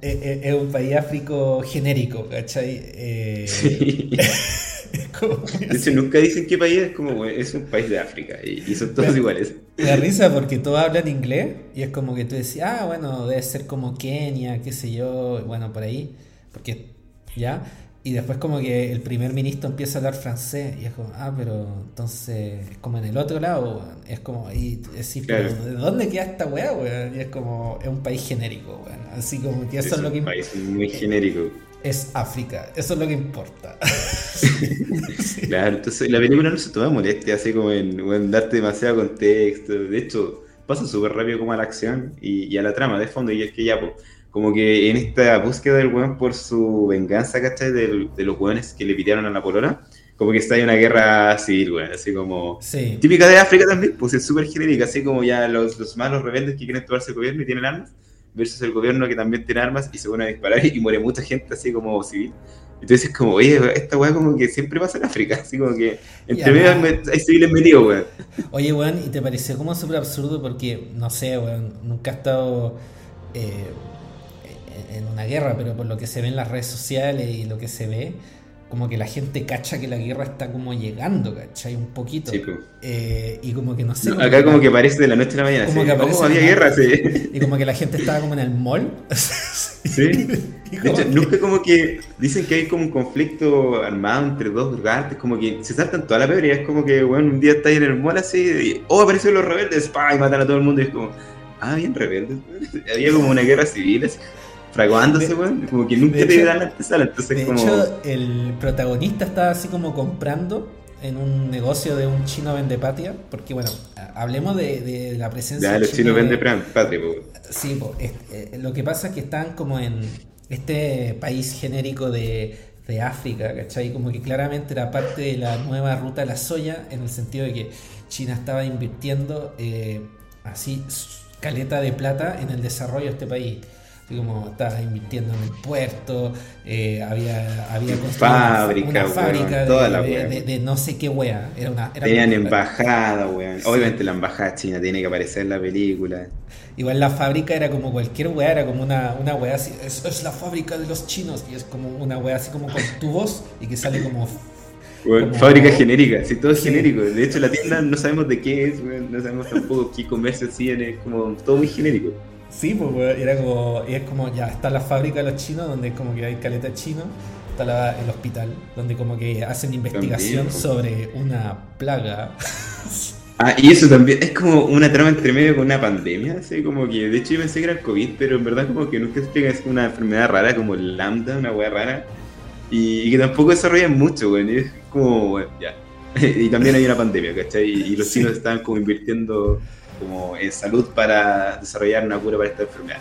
eh, es, un país áfrico genérico, ¿cachai? sí. nunca dicen qué país es, como es un país de África y, son todos iguales. Me da risa porque todos hablan inglés y es como que tú decías, ah, bueno, debe ser como Kenia, qué sé yo, bueno, por ahí, porque ya. Y después como que el primer ministro empieza a hablar francés y es como, ah, pero entonces es como en el otro lado, es como, y decís, pero ¿de dónde queda esta weá, weón? Y es como, es un país genérico, weón. Así como que eso es, lo que... Un país muy genérico. Es África, eso es lo que importa. Claro, entonces la película no se toma molestia, así como en, darte demasiado contexto. De hecho, pasa súper rápido como a la acción y, y, a la trama de fondo, y es que ya, pues como que en esta búsqueda del weón por su venganza, ¿cachai? De, de los weones que le pidieron a la polona, como que está en una guerra civil, güey, así como... Sí. Típica de África también, pues es súper genérica, así como ya los, los malos rebeldes que quieren tomarse el gobierno y tienen armas, versus el gobierno que también tiene armas y se pone a disparar y muere mucha gente así como civil. Entonces es como, oye, esta weá como que siempre pasa en África, así como que entre medio hay civiles metidos, weón. Oye, weón, ¿y te pareció como súper absurdo? Porque, no sé, weón, nunca he estado eh, en una guerra, pero por lo que se ve en las redes sociales y lo que se ve, como que la gente cacha que la guerra está como llegando, ¿cachai? Un poquito. Sí, pues. Eh, y como que no sé. No, acá como que parece de la noche a la mañana, Como que aparece oh, había la- guerra, sí. Y como que la gente estaba como en el mall. Sí. De hecho, que- nunca como que dicen que hay como un conflicto armado entre dos lugares, como que se saltan toda la peor y es como que, bueno, un día está ahí en el mall así, y, oh, aparecieron los rebeldes, pa, y matan a todo el mundo, y es como, ah, bien rebeldes. Había como una guerra civil, así, fraguándose, weón, como que nunca te dan la antesala, entonces De como... hecho, el protagonista estaba así como comprando en un negocio de un chino vendepatia, porque bueno, hablemos de, de la presencia ya, los chinos de- venden pran- patria. Sí, po, eh, lo que pasa es que están como en este país genérico de, de África, ¿cachai? Como que claramente era parte de la nueva ruta de la soya, en el sentido de que China estaba invirtiendo eh, así caleta de plata en el desarrollo de este país. Así como estaba invirtiendo en el puerto, eh, había, había Fábrica, una weón, fábrica de, toda la de- de- de no sé qué wea. Era una, era Tenían una- embajada, weón. Sí. Obviamente la embajada china tiene que aparecer en la película. Igual la fábrica era como cualquier weá, era como una, una weá así, es, es la fábrica de los chinos, y es como una weá así como con tubos y que sale como... Fábrica genérica, sí, todo es Sí. genérico. De hecho, la tienda no sabemos de qué es, weón, no sabemos tampoco qué comercio tiene, es como todo muy genérico. Sí, pues era como, y es como, ya está la fábrica de los chinos, donde como que hay caleta chino, está la- el hospital, donde como que hacen investigación También, pues. sobre una plaga. Ah, y eso también es como una trama entre medio con una pandemia, así como que, de hecho yo pensé que era el COVID, pero en verdad como que nunca explica, es una enfermedad rara, como el lambda, una weá rara, y, y que tampoco desarrollan mucho, weón, y es como, bueno, ya. y también hay una pandemia, ¿cachai? Y, y los Sí. chinos estaban como invirtiendo como en salud para desarrollar una cura para esta enfermedad.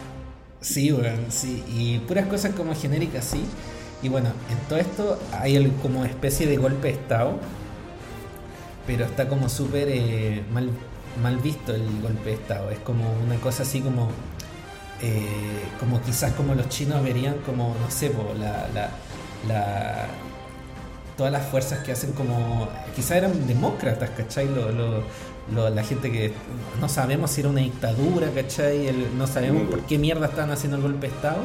Sí, weón, sí. Y puras cosas como genéricas, sí. Y bueno, en todo esto hay el- como especie de golpe de estado. Pero está como súper eh, mal, mal visto el golpe de estado. Es como una cosa así como. eh, como quizás como los chinos verían como, no sé, po, la, la, la- todas las fuerzas que hacen como. Quizás eran demócratas, ¿cachai? Lo- lo- lo- la gente que no sabemos si era una dictadura, ¿cachai? El- no sabemos por qué mierda estaban haciendo el golpe de Estado,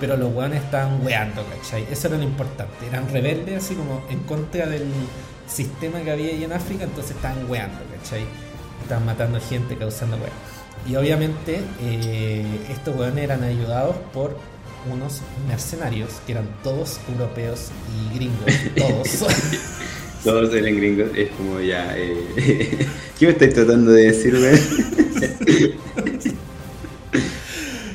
pero los weones estaban weando, ¿cachai? Eso era lo importante. Eran rebeldes, así como en contra del sistema que había ahí en África, entonces estaban weando, ¿cachai? Estaban matando gente, causando weas. Y obviamente eh, estos weones eran ayudados por unos mercenarios que eran todos europeos y gringos, todos. Todos eran gringos, es como ya. Eh, ¿Qué me estáis tratando de decir, weón?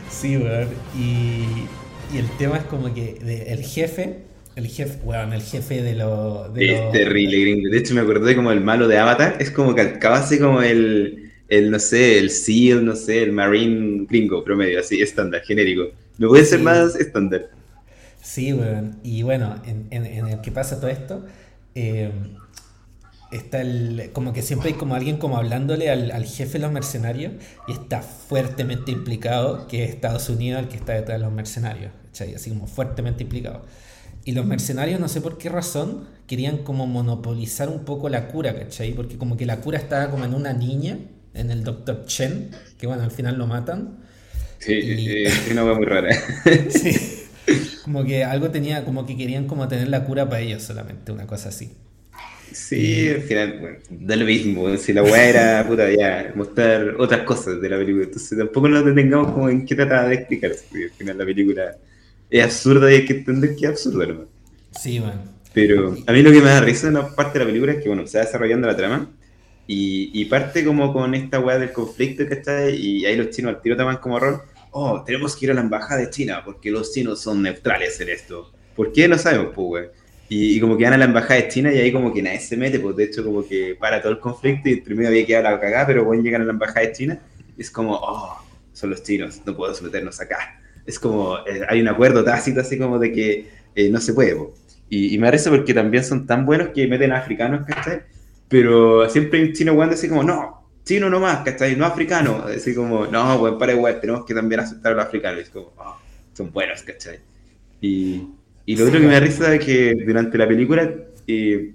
Sí, weón. Y, y el tema es como que de- el jefe, el jefe, weón, el jefe de los... De Es terrible gringo. De hecho, me acordé como el malo de Avatar. Es como calcaba así como el, el, no sé, el SEAL, no sé, el Marine gringo promedio, así, estándar, genérico. No puede ser Sí. más estándar. Sí, weón. Y bueno, en, en- en el que pasa todo esto, eh, está el. Como que siempre hay como alguien como hablándole al, al jefe de los mercenarios y está fuertemente implicado que es Estados Unidos el que está detrás de los mercenarios. ¿cachai? Así como fuertemente implicado. Y los mercenarios, no sé por qué razón, querían como monopolizar un poco la cura, ¿cachai? Porque como que la cura estaba como en una niña, en el Dr. Chen, que bueno, al final lo matan. Sí, Y- eh, es una hueá muy rara. Sí. Como que algo tenía, como que querían como tener la cura para ellos solamente, una cosa así. Sí, al final, bueno, da lo mismo. Si la weá era, puta, ya, mostrar otras cosas de la película. Entonces tampoco nos detengamos como en qué trata de explicarse. porque Al final la película es absurda y hay que entender que es absurda, ¿no? Sí, bueno. Pero a mí lo que me da risa en una parte de la película es que, bueno, se va desarrollando la trama y, y parte como con esta weá del conflicto, ¿cachai? Y ahí los chinos al tiro toman como rol, oh, tenemos que ir a la embajada de China porque los chinos son neutrales en esto. ¿Por qué? No sabemos, pues, weón. Y, y como que van a la embajada de China y ahí como que nadie se mete, pues de hecho como que para todo el conflicto y primero había quedado la cagada, pero bueno, llegan a la embajada de China y es como, oh, son los chinos, no podemos meternos acá. Es como, eh, hay un acuerdo tácito así como de que eh, no se puede, pues. Y, me parece porque también son tan buenos que meten a africanos, ¿cachai? Pero siempre un chino jugando así como, no, chino nomás, ¿cachai? No africano. Así como, no, bueno, para igual, tenemos que también aceptar a los africanos. es como, oh, son buenos, ¿cachai? Y, y lo otro que me da risa es que durante la película, eh,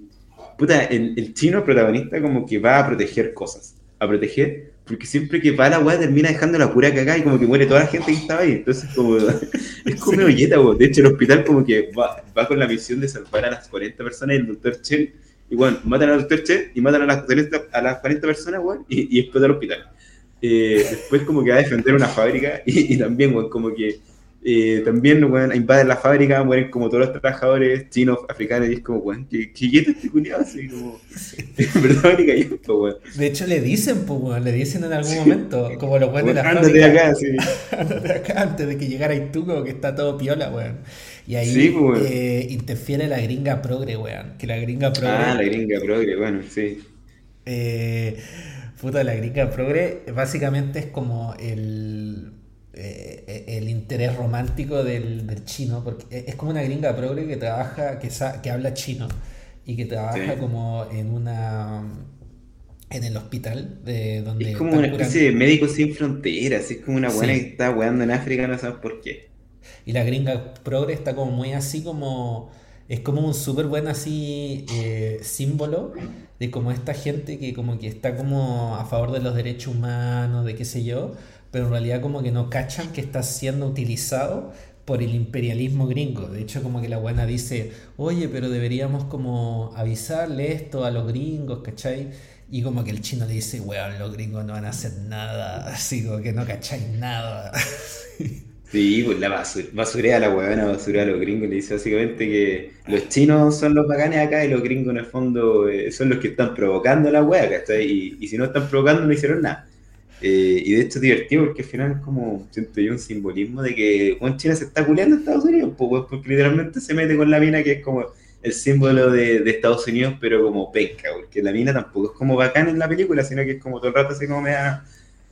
puta, el, el chino protagonista como que va a proteger cosas. A proteger porque siempre que va la weá termina dejando la pura cagada y como que muere toda la gente que estaba ahí. Entonces, como, es como sí. De hecho, el hospital como que va, va, con la misión de salvar a las 40 personas y el doctor Chen. Y bueno, matan al doctor Chen y matan a las, a las 40 personas, weón, y, y explota el hospital. Eh, después como que va a defender una fábrica y, y también, weón, como que eh, también bueno, invaden la fábrica, mueren como todos los trabajadores chinos, africanos, y es como, weón, ¿qué, qué este culiado? Así como, verdad, weón. De hecho, le dicen, pues, weón, le dicen en algún momento, como los weones de la fábrica. de acá, sí. de acá, antes de que llegara Ituco, que está todo piola, weón. Y ahí pues, eh, interfiere la gringa progre, weón. Que la gringa progre. Ah, la gringa progre, bueno, sí. Eh, puta, la gringa progre básicamente es como el eh, el interés romántico del, chino, porque es como una gringa progre que trabaja, que, que habla chino y que trabaja como en una en el hospital de donde es como una especie de médico sin fronteras, es como una buena que está weando en África, no sabes por qué. Y la gringa progre está como muy así como es como un súper buen así eh, símbolo de como esta gente que como que está como a favor de los derechos humanos, de qué sé yo, pero en realidad como que no cachan que está siendo utilizado por el imperialismo gringo. De hecho, como que la buena dice, oye, pero deberíamos como avisarle esto a los gringos, ¿cachai? Y como que el chino le dice, weón, los gringos no van a hacer nada, así como que no cacháis nada. Sí, pues la basura, basurea la huevona, basurea a los gringos. Le dice básicamente que los chinos son los bacanes acá y los gringos en el fondo eh, son los que están provocando la hueá, ¿cachai? Y, si no están provocando no hicieron nada. Eh, y de hecho es divertido porque al final es como, siento yo, un simbolismo de que Juan China se está culeando a Estados Unidos, pues, porque literalmente se mete con la mina que es como el símbolo de, de Estados Unidos, pero como penca, porque la mina tampoco es como bacán en la película, sino que es como todo el rato así como me da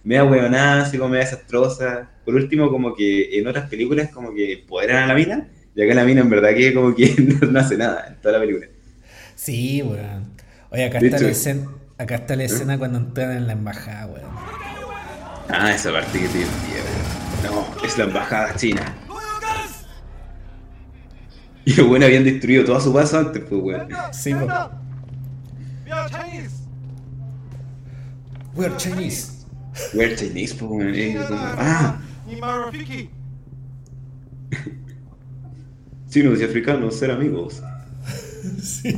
huevonada, así como da desastrosa. Por último, como que en otras películas como que empoderan a la mina, y acá la mina en verdad que como que no, hace nada en toda la película. Sí, weón. Oye, acá está, la escena, acá está la escena cuando entran en la embajada, weón. Ah, esa parte que te No, es la embajada china. Y los buenos habían destruido toda su base antes, pues, weón. Sí, weón. We're Chinese. We're Chinese, pues, weón. Ah. Chinos y africanos, ser amigos. Sí.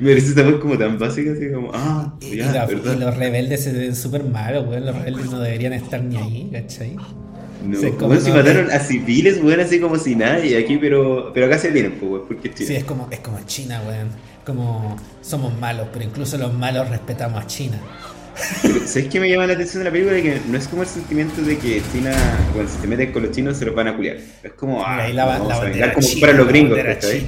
Me parece esta como tan básica, así como, ah, y, los rebeldes se ven súper malos, weón. Los rebeldes no deberían estar ni ahí, ¿cachai? No, como si mataron a civiles, weón, así como si nada, y aquí, pero, pero acá se vienen, pues, weón, porque es China. Sí, es como, es como China, weón. Como somos malos, pero incluso los malos respetamos a China. Pero, ¿Sabes qué me llama la atención de la película? Que no es como el sentimiento de que China, bueno, si te metes con los chinos se los van a culiar. Es como, ah, la, vamos a vengar como para los gringos, ¿cachai?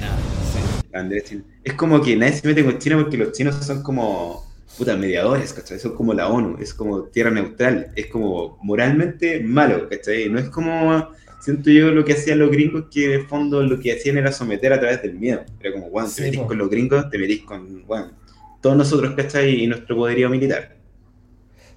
Es como que nadie se mete con China porque los chinos son como puta mediadores, ¿cachai? Son como la ONU, es como tierra neutral, es como moralmente malo, ¿cachai? No es como, siento yo, lo que hacían los gringos, que de fondo lo que hacían era someter a través del miedo. Era como, bueno, te metís con los gringos, te metís con, bueno, todos nosotros, ¿cachai? Y nuestro poderío militar.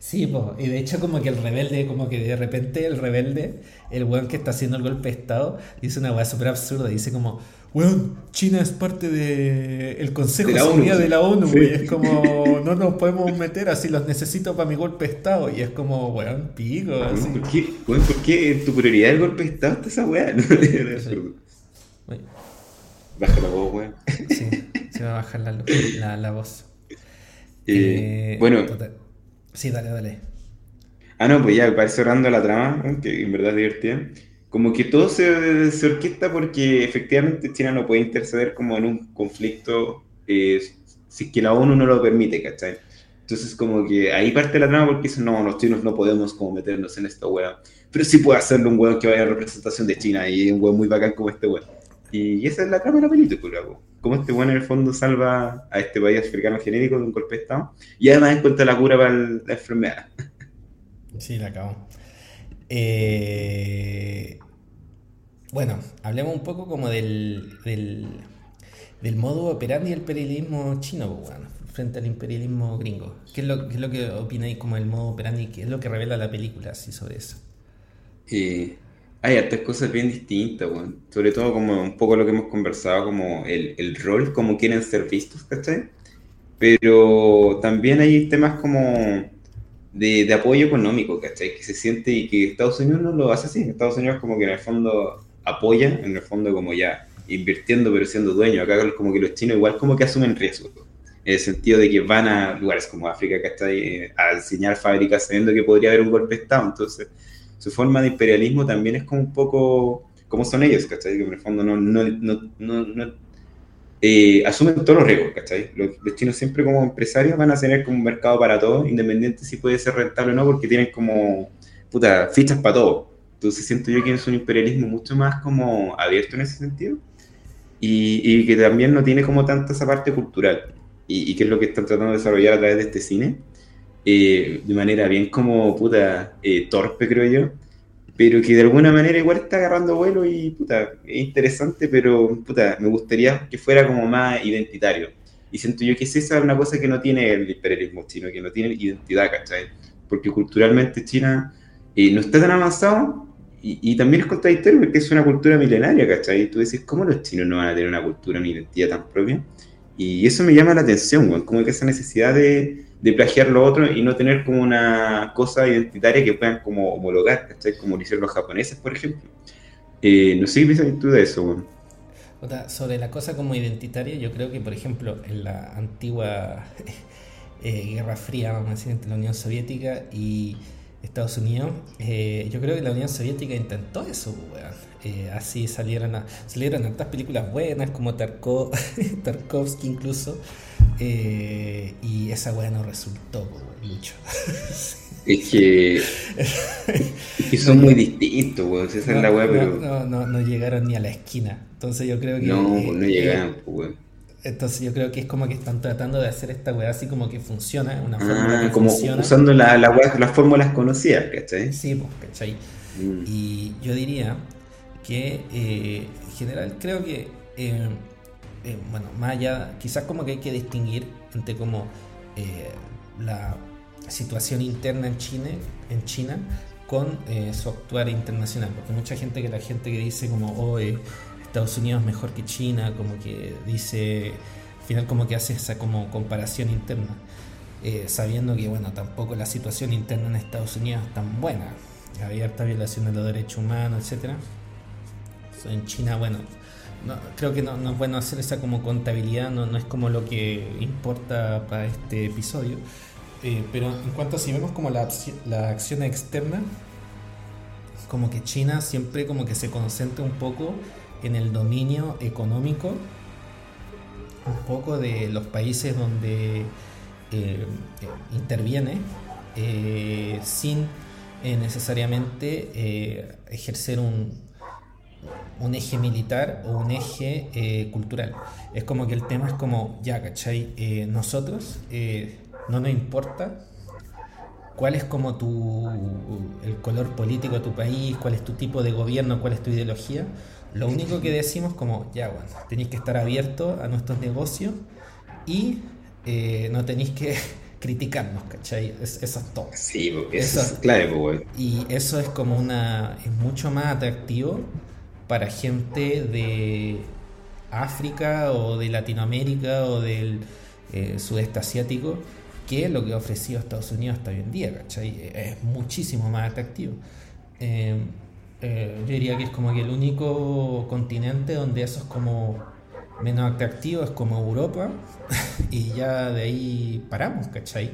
Sí, pues, y de hecho como que el rebelde, como que de repente el rebelde, el weón que está haciendo el golpe de Estado, dice una weá súper absurda, dice como, weón, China es parte del el Consejo de, Seguridad de la ONU, y es como, no nos podemos meter así, los necesito para mi golpe de Estado, y es como, weón, pico, así. ¿Por qué, weón, ¿por qué tu prioridad el golpe de Estado está esa weá? Baja la voz, weón. Sí, se va a bajar la, la, la voz. Eh, eh, bueno. Sí, dale, dale. Ah, no, pues ya, para cerrando la trama, que en verdad es divertida como que todo se, se, orquesta porque efectivamente China no puede interceder como en un conflicto eh, si que la ONU no lo permite, ¿cachai? Entonces como que ahí parte la trama porque dicen, no, los chinos no podemos como meternos en esta hueá. Pero sí puede hacerlo un hueón que vaya a representación de China y un hueón muy bacán como este hueón. Y esa es la trama de la película, como este hueón en el fondo salva a este país africano genérico de un golpe de Estado y además encuentra la cura para la enfermedad. Sí, la acabo. Eh, bueno, hablemos un poco como del, del modo operandi del imperialismo chino, bueno, frente al imperialismo gringo. ¿Qué es lo, qué es lo que opináis como el modo operandi? ¿Qué es lo que revela la película así sobre eso? Eh, hay hartas cosas bien distintas, bueno. sobre todo como un poco lo que hemos conversado, como el, el rol, como quieren ser vistos, ¿cachai? Pero también hay temas como de, de, apoyo económico, ¿cachai? Que se siente y que Estados Unidos no lo hace así. Estados Unidos como que en el fondo apoya, en el fondo como ya invirtiendo pero siendo dueño. Acá como que los chinos igual como que asumen riesgo. En el sentido de que van a lugares como África, ¿cachai? A diseñar fábricas sabiendo que podría haber un golpe de Estado. Entonces, su forma de imperialismo también es como un poco como son ellos, ¿cachai? Que en el fondo no, no, no, eh, asumen todos los riesgos, ¿cachai? Los, chinos siempre como empresarios van a tener como un mercado para todo, independiente si puede ser rentable o no, porque tienen como, puta, fichas para todo. Entonces siento yo que es un imperialismo mucho más como abierto en ese sentido y, y que también no tiene como tanta esa parte cultural y, y, que es lo que están tratando de desarrollar a través de este cine, eh, de manera bien como, puta, eh, torpe creo yo pero que de alguna manera igual está agarrando vuelo y puta, es interesante, pero puta, me gustaría que fuera como más identitario. Y siento yo que es esa una cosa que no tiene el imperialismo chino, que no tiene identidad, ¿cachai? Porque culturalmente China eh, no está tan avanzado y, y, también es contradictorio porque es una cultura milenaria, ¿cachai? Y tú dices, ¿cómo los chinos no van a tener una cultura, una identidad tan propia? Y eso me llama la atención, como que esa necesidad de, de plagiar lo otro y no tener como una cosa identitaria que puedan como homologar, Como lo hicieron los japoneses, por ejemplo. Eh, no sé qué piensas tú de eso, Sobre la cosa como identitaria, yo creo que, por ejemplo, en la antigua eh, Guerra Fría, vamos a decir, entre la Unión Soviética y Estados Unidos, eh, yo creo que la Unión Soviética intentó eso, así salieron, a, salieron tantas películas buenas como Tarkovsky incluso, eh, y esa weá no resultó mucho. Es que, son muy distintos, weón. Esa no, es la weá, pero. No, no, no, llegaron ni a la esquina. Entonces yo creo que. No, no llegaron, pues, Entonces yo creo que es como que están tratando de hacer esta weá así como que funciona, una fórmula ah, como usando la, la las fórmulas conocidas, ¿cachai? Sí, pues, ¿cachai? Mm. Y yo diría que eh, en general creo que eh, eh, bueno, más allá, quizás como que hay que distinguir entre como eh, la situación interna en China, en China con eh, su actuar internacional, porque mucha gente que la gente que dice como, oh, Estados Unidos es mejor que China, como que dice, al final como que hace esa como comparación interna, sabiendo que bueno, tampoco la situación interna en Estados Unidos es tan buena, había harta violación de los derechos humanos, etcétera. En China, bueno, no, creo que no, es bueno hacer esa como contabilidad, no, no es como lo que importa para este episodio. Eh, pero en cuanto a si vemos como la, la acción externa, como que China siempre como que se concentra un poco en el dominio económico, un poco de los países donde eh, interviene, eh, sin necesariamente ejercer un, un eje militar o un eje eh, cultural. Es como que el tema es como, ya, ¿cachai? Eh, nosotros eh, no nos importa cuál es como tu, el color político de tu país, cuál es tu tipo de gobierno, cuál es tu ideología. Lo único que decimos como, ya, bueno, tenéis que estar abiertos a nuestros negocios y no tenéis que criticarnos, ¿cachai? eso es todo. Sí, eso, es clave, pues, Y eso es como una, es mucho más atractivo para gente de África o de Latinoamérica o del eh, sudeste asiático que lo que ha ofrecido Estados Unidos hasta hoy en día, ¿cachai? Es muchísimo más atractivo. Eh, eh, yo diría que es como que el único continente donde eso es como menos atractivo es como Europa y ya de ahí paramos, ¿cachai?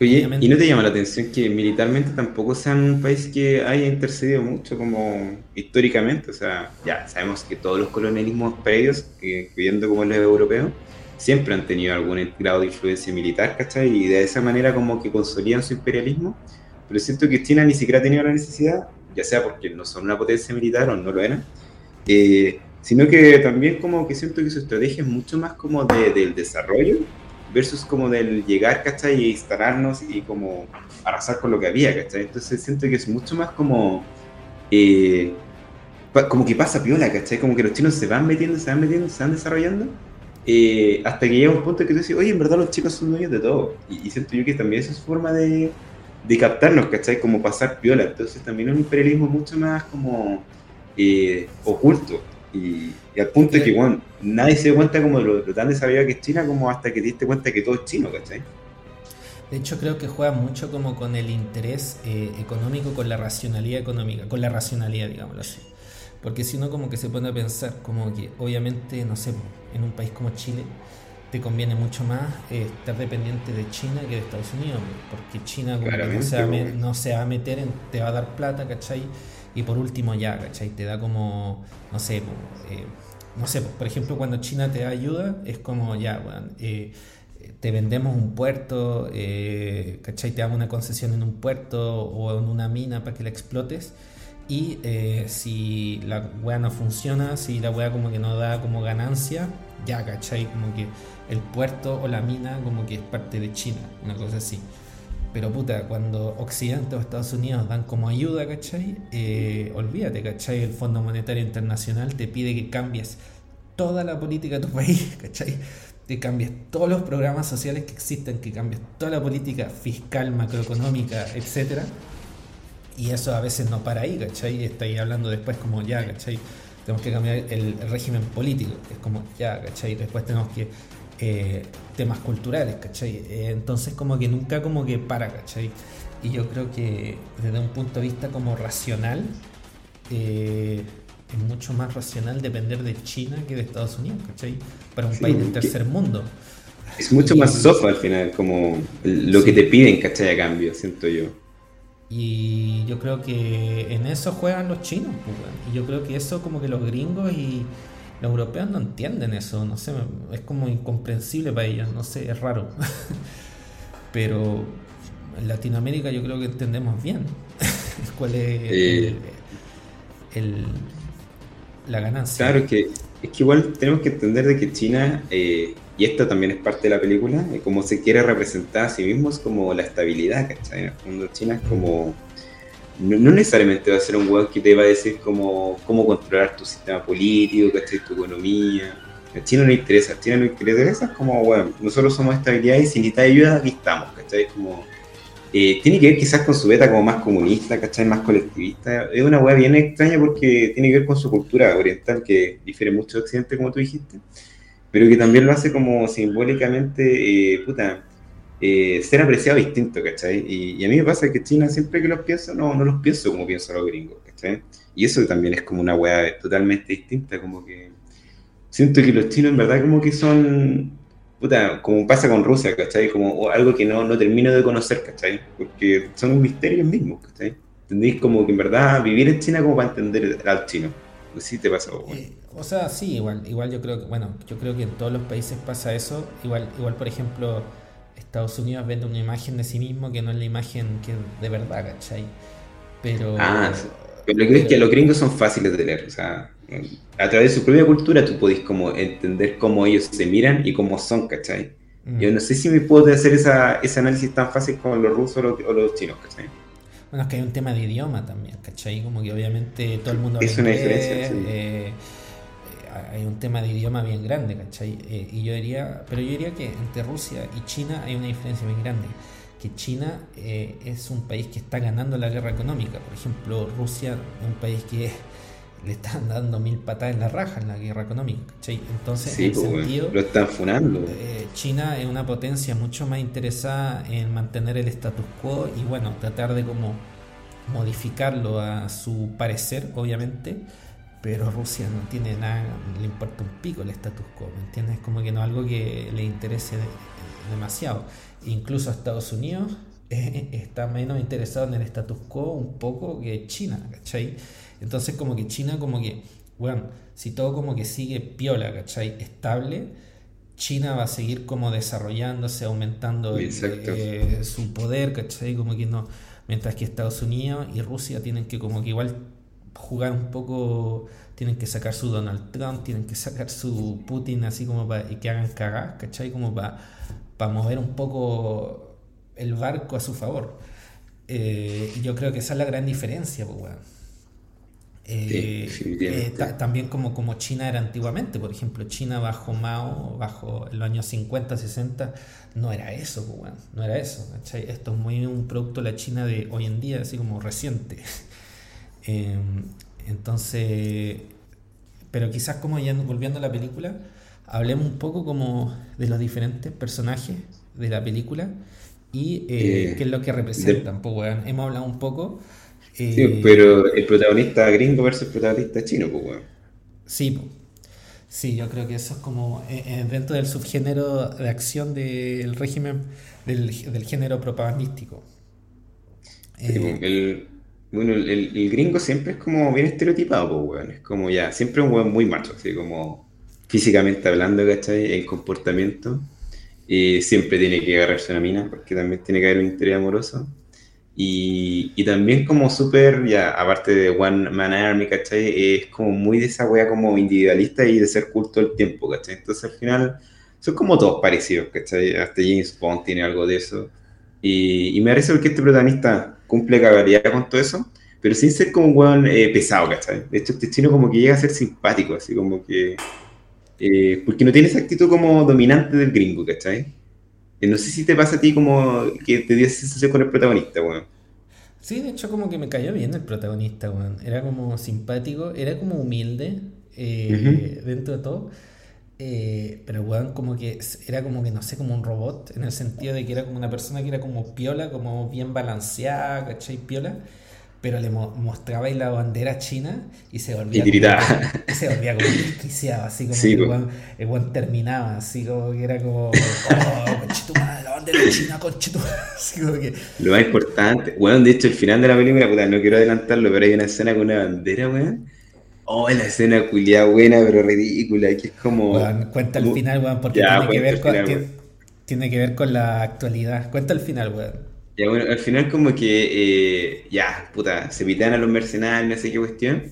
Oye, ¿y no te llama la atención que militarmente tampoco sean un país que haya intercedido mucho como históricamente? O sea, ya sabemos que todos los colonialismos previos, incluyendo como los europeos, siempre han tenido algún grado de influencia militar, ¿cachai? Y de esa manera como que consolidan su imperialismo. Pero siento que China ni siquiera ha tenido la necesidad, ya sea porque no son una potencia militar o no lo eran, eh, sino que también como que siento que su estrategia es mucho más como de, del desarrollo versus como del llegar, ¿cachai? Y instalarnos y como arrasar con lo que había, ¿cachai? Entonces siento que es mucho más como, eh, como que pasa piola, ¿cachai? Como que los chinos se van metiendo, se van metiendo, se van desarrollando, eh, hasta que llega un punto que tú dices, oye, en verdad los chicos son dueños de todo. Y, siento yo que también esa es forma de, de captarnos, ¿cachai? Como pasar piola. Entonces también es un imperialismo mucho más como eh, oculto. Y, al punto de que, bueno, nadie se da cuenta como lo, lo tan desarrollado que es China como hasta que te diste cuenta que todo es chino, ¿cachai? De hecho, creo que juega mucho como con el interés eh, económico, con la racionalidad económica, con la racionalidad, digámoslo así. Porque si uno como que se pone a pensar, como que obviamente, no sé, en un país como Chile, te conviene mucho más eh, estar dependiente de China que de Estados Unidos, porque China como que no se, va a, no se va a meter, en, te va a dar plata, ¿cachai? Y por último ya, ¿cachai? Te da como, no sé, eh, no sé, por ejemplo, cuando China te da ayuda, es como ya, bueno, eh, te vendemos un puerto, eh, ¿cachai? Te damos una concesión en un puerto o en una mina para que la explotes. Y eh, si la weá no funciona, si la weá como que no da como ganancia, ya, ¿cachai? Como que el puerto o la mina como que es parte de China, una cosa así. Pero puta, cuando Occidente o Estados Unidos dan como ayuda, ¿cachai? Eh, olvídate, ¿cachai? El Fondo Monetario Internacional te pide que cambies toda la política de tu país, ¿cachai? que cambies todos los programas sociales que existen, que cambies toda la política fiscal, macroeconómica, etcétera. Y eso a veces no para ahí, ¿cachai? Estáis hablando después como ya, ¿cachai? Tenemos que cambiar el, régimen político, es como ya, ¿cachai? Después tenemos que eh, temas culturales, ¿cachai? Eh, entonces como que nunca como que para, ¿cachai? Y yo creo que desde un punto de vista como racional, eh, es mucho más racional depender de China que de Estados Unidos, ¿cachai? Para un país del tercer mundo. Es mucho más soft al final, como lo que te piden, ¿cachai? A cambio, siento yo. Y yo creo que en eso juegan los chinos, pues, y yo creo que eso como que los gringos y los europeos no entienden eso, no sé, es como incomprensible para ellos, no sé, es raro. Pero en Latinoamérica yo creo que entendemos bien cuál es el la ganancia. Claro, es que, es que igual tenemos que entender de que China, eh, y esto también es parte de la película, eh, como se quiere representar a sí mismo es como la estabilidad, ¿cachai? En el fondo China es como... No, necesariamente va a ser un weón que te va a decir cómo, cómo controlar tu sistema político, ¿cachai? Tu economía. A China no interesa, a China no interesa, es como, bueno, nosotros somos estabilidad y sin necesitas ayuda, aquí estamos, ¿cachai? Como eh, tiene que ver quizás con su beta como más comunista, ¿cachai? Más colectivista. Es una weá bien extraña porque tiene que ver con su cultura oriental, que difiere mucho de Occidente, como tú dijiste, pero que también lo hace como simbólicamente, eh, puta, eh, ser apreciado distinto, ¿cachai? Y, a mí me pasa que China, siempre que los pienso, no, no los pienso como pienso los gringos, ¿cachai? Y eso también es como una weá totalmente distinta, como que siento que los chinos en verdad como que son como pasa con Rusia, ¿cachai? Como algo que no, no termino de conocer, ¿cachai? Porque son misterios mismos, ¿cachai? ¿Entendéis? Como que en verdad vivir en China como para entender al chino. Pues sí te pasa. Eh, o sea, sí, igual, igual yo creo que, bueno, yo creo que en todos los países pasa eso. Igual, igual por ejemplo, Estados Unidos vende una imagen de sí mismo que no es la imagen que de verdad, ¿cachai? Pero... Ah, Pero lo que es que los gringos son fáciles de leer, o sea, a través de su propia cultura tú podés como entender cómo ellos se miran y cómo son, ¿cachai? Mm. Yo no sé si me puedo hacer esa, ese análisis tan fácil con los rusos o los, chinos, ¿cachai? Bueno, es que hay un tema de idioma también, ¿cachai? Como que obviamente todo el mundo Es una diferencia, sí. Eh, hay un tema de idioma bien grande, ¿cachai? Eh, y yo diría, pero yo diría que entre Rusia y China hay una diferencia bien grande. Que China eh, es un país que está ganando la guerra económica. Por ejemplo, Rusia es un país que le están dando mil patadas en la raja en la guerra económica. Entonces, en pues, sentido, lo están funando. Eh, China es una potencia mucho más interesada en mantener el status quo y bueno, tratar de como modificarlo a su parecer, obviamente, pero Rusia no tiene nada, le importa un pico el status quo, ¿me entiendes? Como que no es algo que le interese demasiado. Incluso Estados Unidos eh, está menos interesado en el status quo un poco que China, ¿cachai? Entonces como que China como que, bueno, si todo como que sigue piola, ¿cachai? Estable, China va a seguir como desarrollándose, aumentando eh, su poder, ¿cachai? Como que no, mientras que Estados Unidos y Rusia tienen que como que igual jugar un poco, tienen que sacar su Donald Trump, tienen que sacar su Putin así como para que hagan cagar, ¿cachai? Como para, para mover un poco el barco a su favor. Eh, y yo creo que esa es la gran diferencia, pues, bueno. Eh, eh, también como, como China era antiguamente, por ejemplo, China bajo Mao, bajo los años 50, 60, no era eso, pues, no era eso. Esto es muy un producto de la China de hoy en día, así como reciente. Em, entonces, pero quizás como ya volviendo a la película, hablemos un poco como de los diferentes personajes de la película y eh, qué es lo que representan. Pues, hemos hablado un poco sí, eh, pero el protagonista gringo versus el protagonista chino, pues, weón. Sí, sí, yo creo que eso es como eh, eh, dentro del subgénero de acción del régimen, del, género propagandístico. el, bueno, el, gringo siempre es como bien estereotipado, pues, weón. Es como ya, siempre un weón muy macho, así como físicamente hablando, ¿cachai? En comportamiento. Y siempre tiene que agarrarse una mina, porque también tiene que haber un interés amoroso. Y, y también como súper, ya, aparte de One Man Army, ¿cachai? Es como muy de esa wea como individualista y de ser culto el tiempo, ¿cachai? Entonces al final son como todos parecidos, ¿cachai? Hasta James Bond tiene algo de eso. Y, y me parece que este protagonista cumple cabalidad con todo eso, pero sin ser como un weón eh, pesado, ¿cachai? De hecho, este chino como que llega a ser simpático, así como que... Eh, porque no tiene esa actitud como dominante del gringo, ¿cachai? No sé si te pasa a ti como que te dio esa sensación con el protagonista, weón. Sí, de hecho como que me cayó bien el protagonista, weón. Era como simpático, era como humilde eh, dentro de todo. Eh, pero weón como que era como que no sé, como un robot, en el sentido de que era como una persona que era como piola, como bien balanceada, ¿cachai? Piola pero le mostraba ahí la bandera china y se volvía. Y Como, se volvía como desquiciado, así como que el buen, terminaba, así como que era como. Oh, conchetumada, la bandera china, conchetumada. Así como que. Lo más importante, bueno, de hecho, el final de la película, puta, no quiero adelantarlo, pero hay una escena con una bandera, weón. Oh, la escena culiada buena, pero ridícula, que es como. cuenta el final, weón, porque tiene, que ver con, tiene que ver con la actualidad. Cuenta el final, weón. Ya, bueno, al final como que, eh, ya, puta, se pitean a los mercenarios, no sé qué cuestión,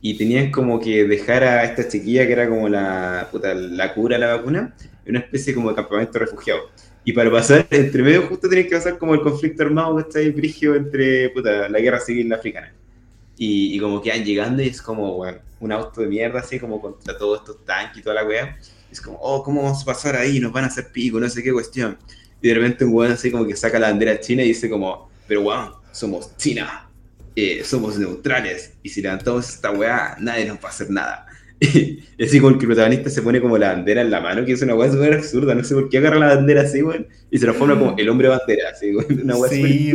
y tenían como que dejar a esta chiquilla que era como la, puta, la cura, la vacuna, en una especie como de campamento refugiado. Y para pasar, entre medio justo tenían que pasar como el conflicto armado que está ahí brigio entre, puta, la guerra civil africana. Y, y como que van llegando y es como, bueno, un auto de mierda así como contra todos estos tanques y toda la weá. Es como, oh, ¿cómo vamos a pasar ahí? Nos van a hacer pico, no sé qué cuestión. Y de repente un weón así como que saca la bandera china y dice como, pero weón, somos China, eh, somos neutrales, y si levantamos esta weá, nadie nos va a hacer nada. Y así como el protagonista se pone como la bandera en la mano, que es una weá súper absurda, no sé por qué agarra la bandera así, weón, y se transforma como el hombre bandera, así, weón, una weá sí,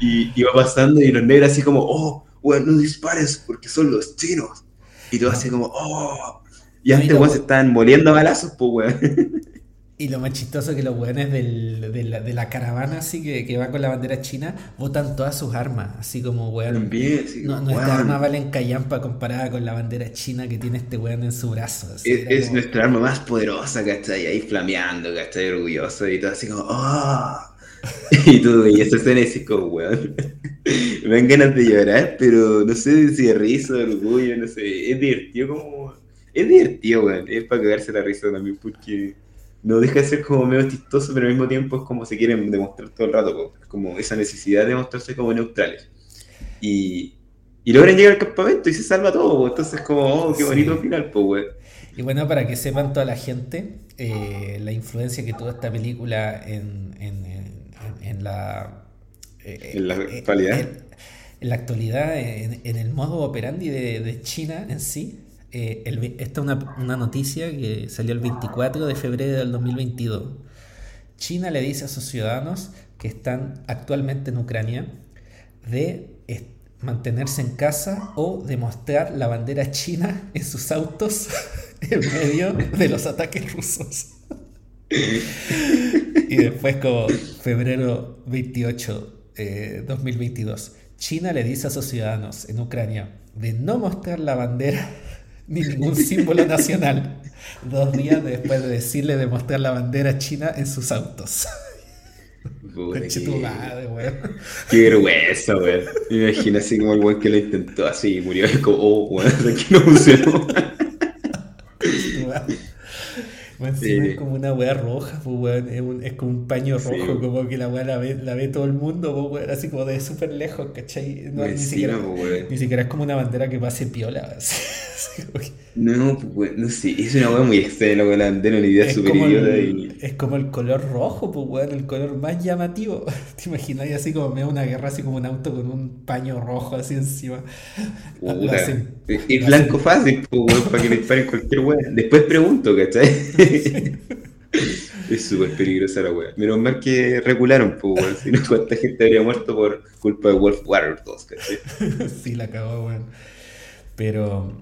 y, y, va pasando y los negros así como, oh, weón, no dispares porque son los chinos. Y todo así como, oh. Y antes, weón, se estaban muriendo a balazos, pues, weón. Y lo más chistoso es que los weones del, de, la, de, la, caravana, así que, que va con la bandera china, botan todas sus armas, así como weón. no, nuestra arma vale en callampa comparada con la bandera china que tiene este weón en su brazo. es, nuestra arma más poderosa, ¿cachai? Ahí flameando, ¿cachai? Orgulloso y todo así como, ¡oh! y tú, y esa escena es como, weón. Me dan ganas de llorar, pero no sé si es risa, orgullo, no sé. Es divertido como. Es divertido, weón. Es para cagarse la risa también, porque no deja de ser como medio chistoso, pero al mismo tiempo es como se quieren demostrar todo el rato, como esa necesidad de mostrarse como neutrales. Y, y logran llegar al campamento y se salva todo, entonces como, oh, qué bonito final, pues, güey. Y bueno, para que sepan toda la gente, eh, la influencia que tuvo esta película en, en, en, la... Eh, en la actualidad. En, la actualidad, en, el modo operandi de, de China en sí, eh, esta es una, noticia que salió el 24 de febrero del 2022. China le dice a sus ciudadanos que están actualmente en Ucrania de mantenerse en casa o demostrar la bandera china en sus autos en medio de los ataques rusos. y después como febrero 28, 2022, eh, China le dice a sus ciudadanos en Ucrania de no mostrar la bandera ni ningún símbolo nacional. Dos días después de decirle de mostrar la bandera china en sus autos. Qué vergüenza, weón. Me imagino así como el weón que lo intentó así y murió. como, oh, weón, aquí no funcionó. Más encima es como una weá roja, pues, weón. Es, un- es como un paño Sí, rojo, como que la weá la ve, la ve todo el mundo, pues, weón. Así como de súper lejos, ¿cachai? No, ni, siquiera, ni siquiera es como una bandera que pase piola. así, No, pues, no sé, es una weá muy extraña, la una idea es, súper como idiota el, y... es como el color rojo, pues, weón. El color más llamativo. ¿Te imaginas? así como me da una guerra, así como un auto con un paño rojo así encima. Hacen- es blanco hacen- fácil, pues, weón, para que le disparen cualquier weá. Después pregunto, ¿cachai? Es súper peligrosa la weá. Menos mal que regularon, pues, weón. Si no, cuánta gente habría muerto por culpa de Wolf Water 2, ¿cachai? sí, la cagó, weón. Pero,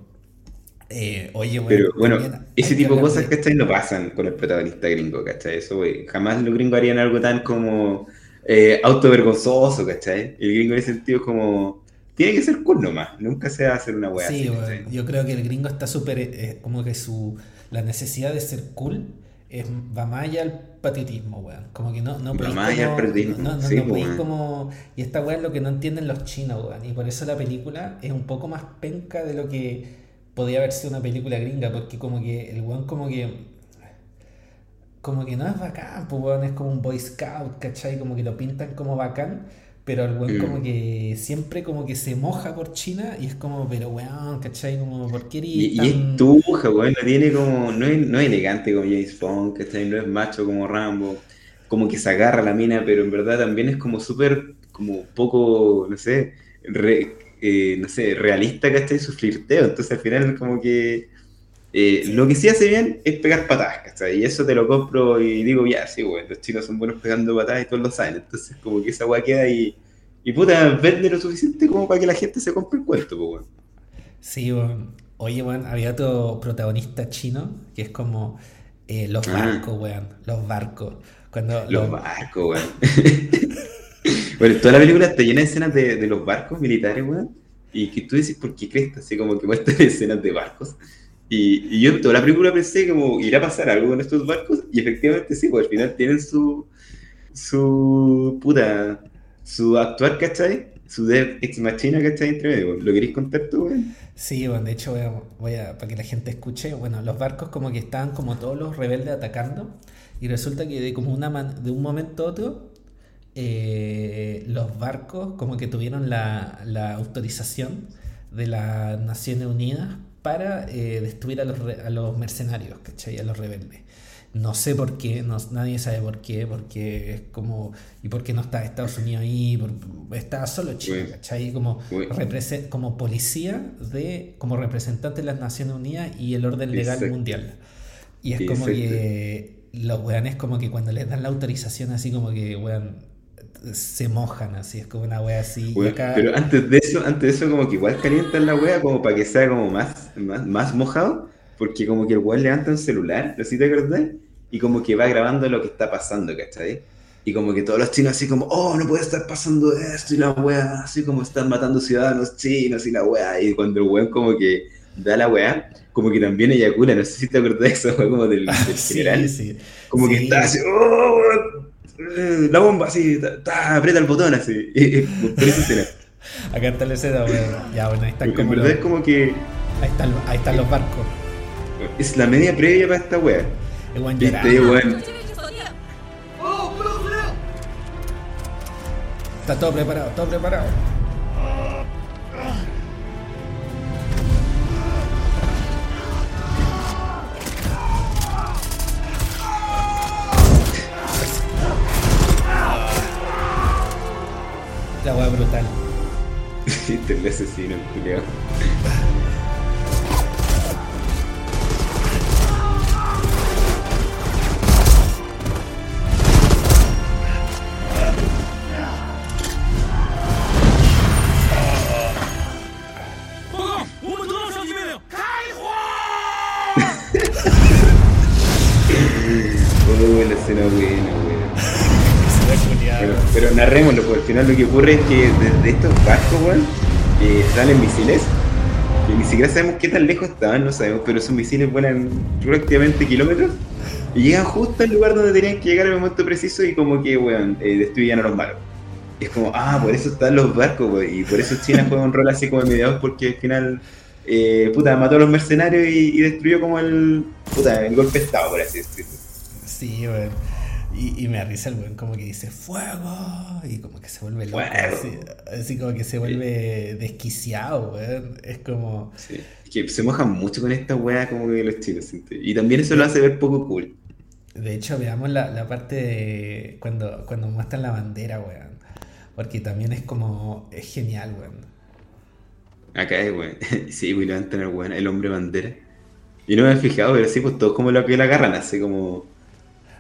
eh, oye, weón. Pero bueno, también ese tipo de cosas, de- ¿cachai? No pasan con el protagonista gringo, ¿cachai? Eso, güey. Jamás los gringos harían algo tan como eh, autovergonzoso, ¿cachai? El gringo en ese sentido es como. Tiene que ser cool nomás. Nunca se va a hacer una weá Sí, así, weón, yo creo que el gringo está súper, eh, como que su, la necesidad de ser cool es, va más allá al patriotismo, weón. Como que no, no podéis como- no, no, sí, no pues, weón. como, y esta weá es lo que no entienden los chinos, weón. Y por eso la película es un poco más penca de lo que podía haber sido una película gringa, porque como que el weón como que, como que no es bacán, pues weón, es como un boy scout, ¿cachai? Como que lo pintan como bacán. Pero el weón Mm. como que siempre como que se moja por China y es como, pero weón, ¿cachai? Como, ¿por qué Y, y tan- es tuja, weón. No tiene como. No es, no es elegante como James Bond, ¿cachai? No es macho como Rambo. Como que se agarra la mina, pero en verdad también es como súper. Como poco, no sé. re- eh, no sé, realista, ¿cachai? Su flirteo. Entonces al final, como que. eh, lo que sí hace bien es pegar patadas, ¿cachai? Y eso te lo compro y digo, ya, sí, güey, los chinos son buenos pegando patadas y todos lo saben. Entonces, como que esa weá queda y, y puta, vende lo suficiente como para que la gente se compre el cuento, pues, weón. Sí, weón. Oye, weón, había otro protagonista chino que es como eh, los Ah. barcos, weón. Los barcos. Cuando Los los- barcos, weón. bueno, toda la película está llena de escenas de, de los barcos militares, weón. Y que tú dices, ¿por qué crees? Así como que muestran escenas de barcos. Y, y yo toda la película pensé como, ¿irá a pasar algo con estos barcos? Y efectivamente sí, pues al final tienen su, su puta, su actuar, ¿cachai? Su dev ex machina, ¿cachai? Entre medio. ¿Lo queréis contar tú, weón? Sí, bueno, de hecho voy a, voy a- para que la gente escuche, bueno, los barcos como que estaban como todos los rebeldes atacando y resulta que de como una man- de un momento a otro eh, los barcos como que tuvieron la, la autorización de las Naciones Unidas para eh, destruir a los, a los mercenarios, ¿cachai? A los rebeldes. No sé por qué, no- nadie sabe por qué, porque es como, y por qué no está Estados Unidos ahí, por- está solo Chile. ¿cachai? Como, como policía de, como representante de las Naciones Unidas y el orden legal Exacto. mundial. Y es Exacto. como que los weones como que cuando les dan la autorización así como que weón se mojan así, es como una wea así. acá- Pero antes de eso, antes de eso como que igual calientan la wea como para que sea como más, más, más mojado, porque como que el weón levanta un celular, ¿no sé si te acordás? Y como que va grabando lo que está pasando, ¿cachai? Y como que todos los chinos así como, oh, no puede estar pasando esto y la wea, así como están matando ciudadanos chinos y la wea. Y cuando el weón como que da la wea, como que también eyacula, no sé si te acordás de eso, como del, del Sí, general. sí. Como que Sí. está así, oh, eh, la bomba, así, ta, aprieta el botón, así. Con esa escena. Acá está la escena, bueno. Ya, bueno, ahí está. En verdad es como que. Ahí, ahí están los barcos. Es la media previa para esta wea. Weón Viste, weón. Oh, está todo preparado, todo preparado. Viste el asesino, escena buena, weón. Pero, pero narrémoslo, porque al final lo que ocurre es que desde estos barcos, weón, salen misiles. Que ni siquiera sabemos qué tan lejos estaban, no sabemos, pero esos misiles vuelan prácticamente kilómetros. Y llegan justo al lugar donde tenían que llegar en el momento preciso y como que, weón, eh, a los malos. Es como, ah, por eso están los barcos, weón. Y por eso China juega un rol así como de mediador, porque al final eh, puta, mató a los mercenarios y, destruyó como el, puta, el golpe de estado, por así decirlo. Sí, weón. Y, me arriesga el weón como que dice fuego y como que se vuelve loco, así, como que se vuelve desquiciado, weón. Es como... Sí. Es que se mojan mucho con esta weá como que los chinos. Y también eso lo hace ver poco cool. De hecho, veamos la, la parte de cuando, cuando muestran la bandera, weón. Porque también es como, es genial, weón. Acá es, weón. Sí, weón, levantan el weón, el hombre bandera. Y no me he fijado, pero sí, pues todos como lo que lo agarran, así como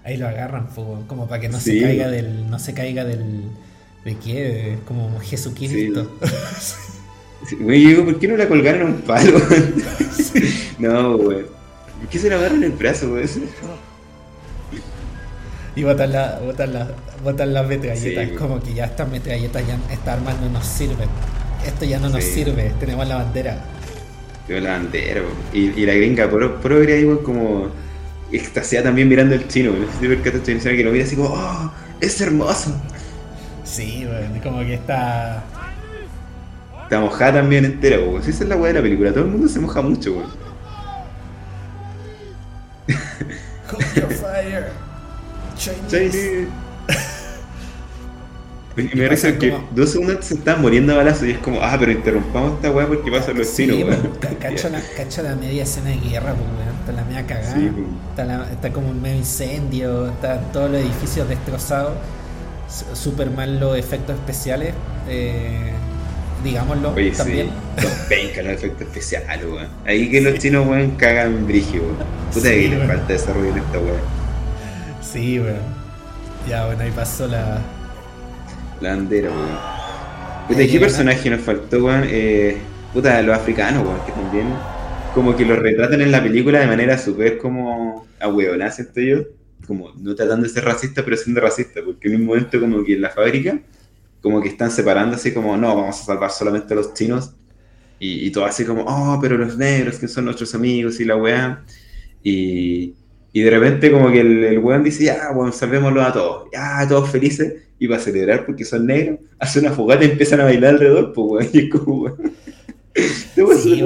Ahí lo agarran, como para que no se caiga del. No se caiga del. ¿De qué? Como Jesucristo. Sí. Güey, digo, ¿por qué no la colgaron a un palo? no, güey. ¿Por qué se la agarran el brazo, güey? Y botan, la, botan, la, botan las metralletas. como que ya estas metralletas, ya esta arma no nos sirven. Esto ya no nos sirve. Tenemos la bandera. Tenemos la bandera, y, y, la gringa por progre ahí, como extasiada también mirando el chino, no sé si ver que lo mira así como, ¡oh! ¡Es hermoso! Sí, bueno, como que está. Está mojada también entera, weón. Si esa es la weá de la película, todo el mundo se moja mucho, weón. your fire. Chinese. Y me parece que dos segundos se estaban muriendo a balazos y es como, ah, pero interrumpamos esta weá porque pasa los chinos, weón. Cacho, la, cacho la media escena de guerra, pues, weón. Está la media cagada. está, está, como un medio incendio, están todos los edificios destrozados. Súper mal los efectos especiales. Eh, digámoslo Oye, también. Sí. Los los efectos especiales, weón. Ahí que los chinos, weón, cagan brigio, weón. Puta que falta desarrollo en esta weón. Sí, weón. Ya, bueno, ahí pasó la la bandera, weón. ¿De qué personaje nos faltó, weón? Eh, puta, los africanos, weón, que también como que los retratan en la película de manera súper como a huevona, ¿cierto yo? Como no tratando de ser racista, pero siendo racista, porque en un momento como que en la fábrica, como que están separando así como, no, vamos a salvar solamente a los chinos, y, todo así como, oh, pero los negros que son nuestros amigos y la weá, y, y de repente como que el, el weón dice, ya, bueno, salvémoslo a todos, ya, todos felices, y para celebrar porque son negros, hace una fogata y empiezan a bailar alrededor, pues, weón. Y es como, weón. Sí,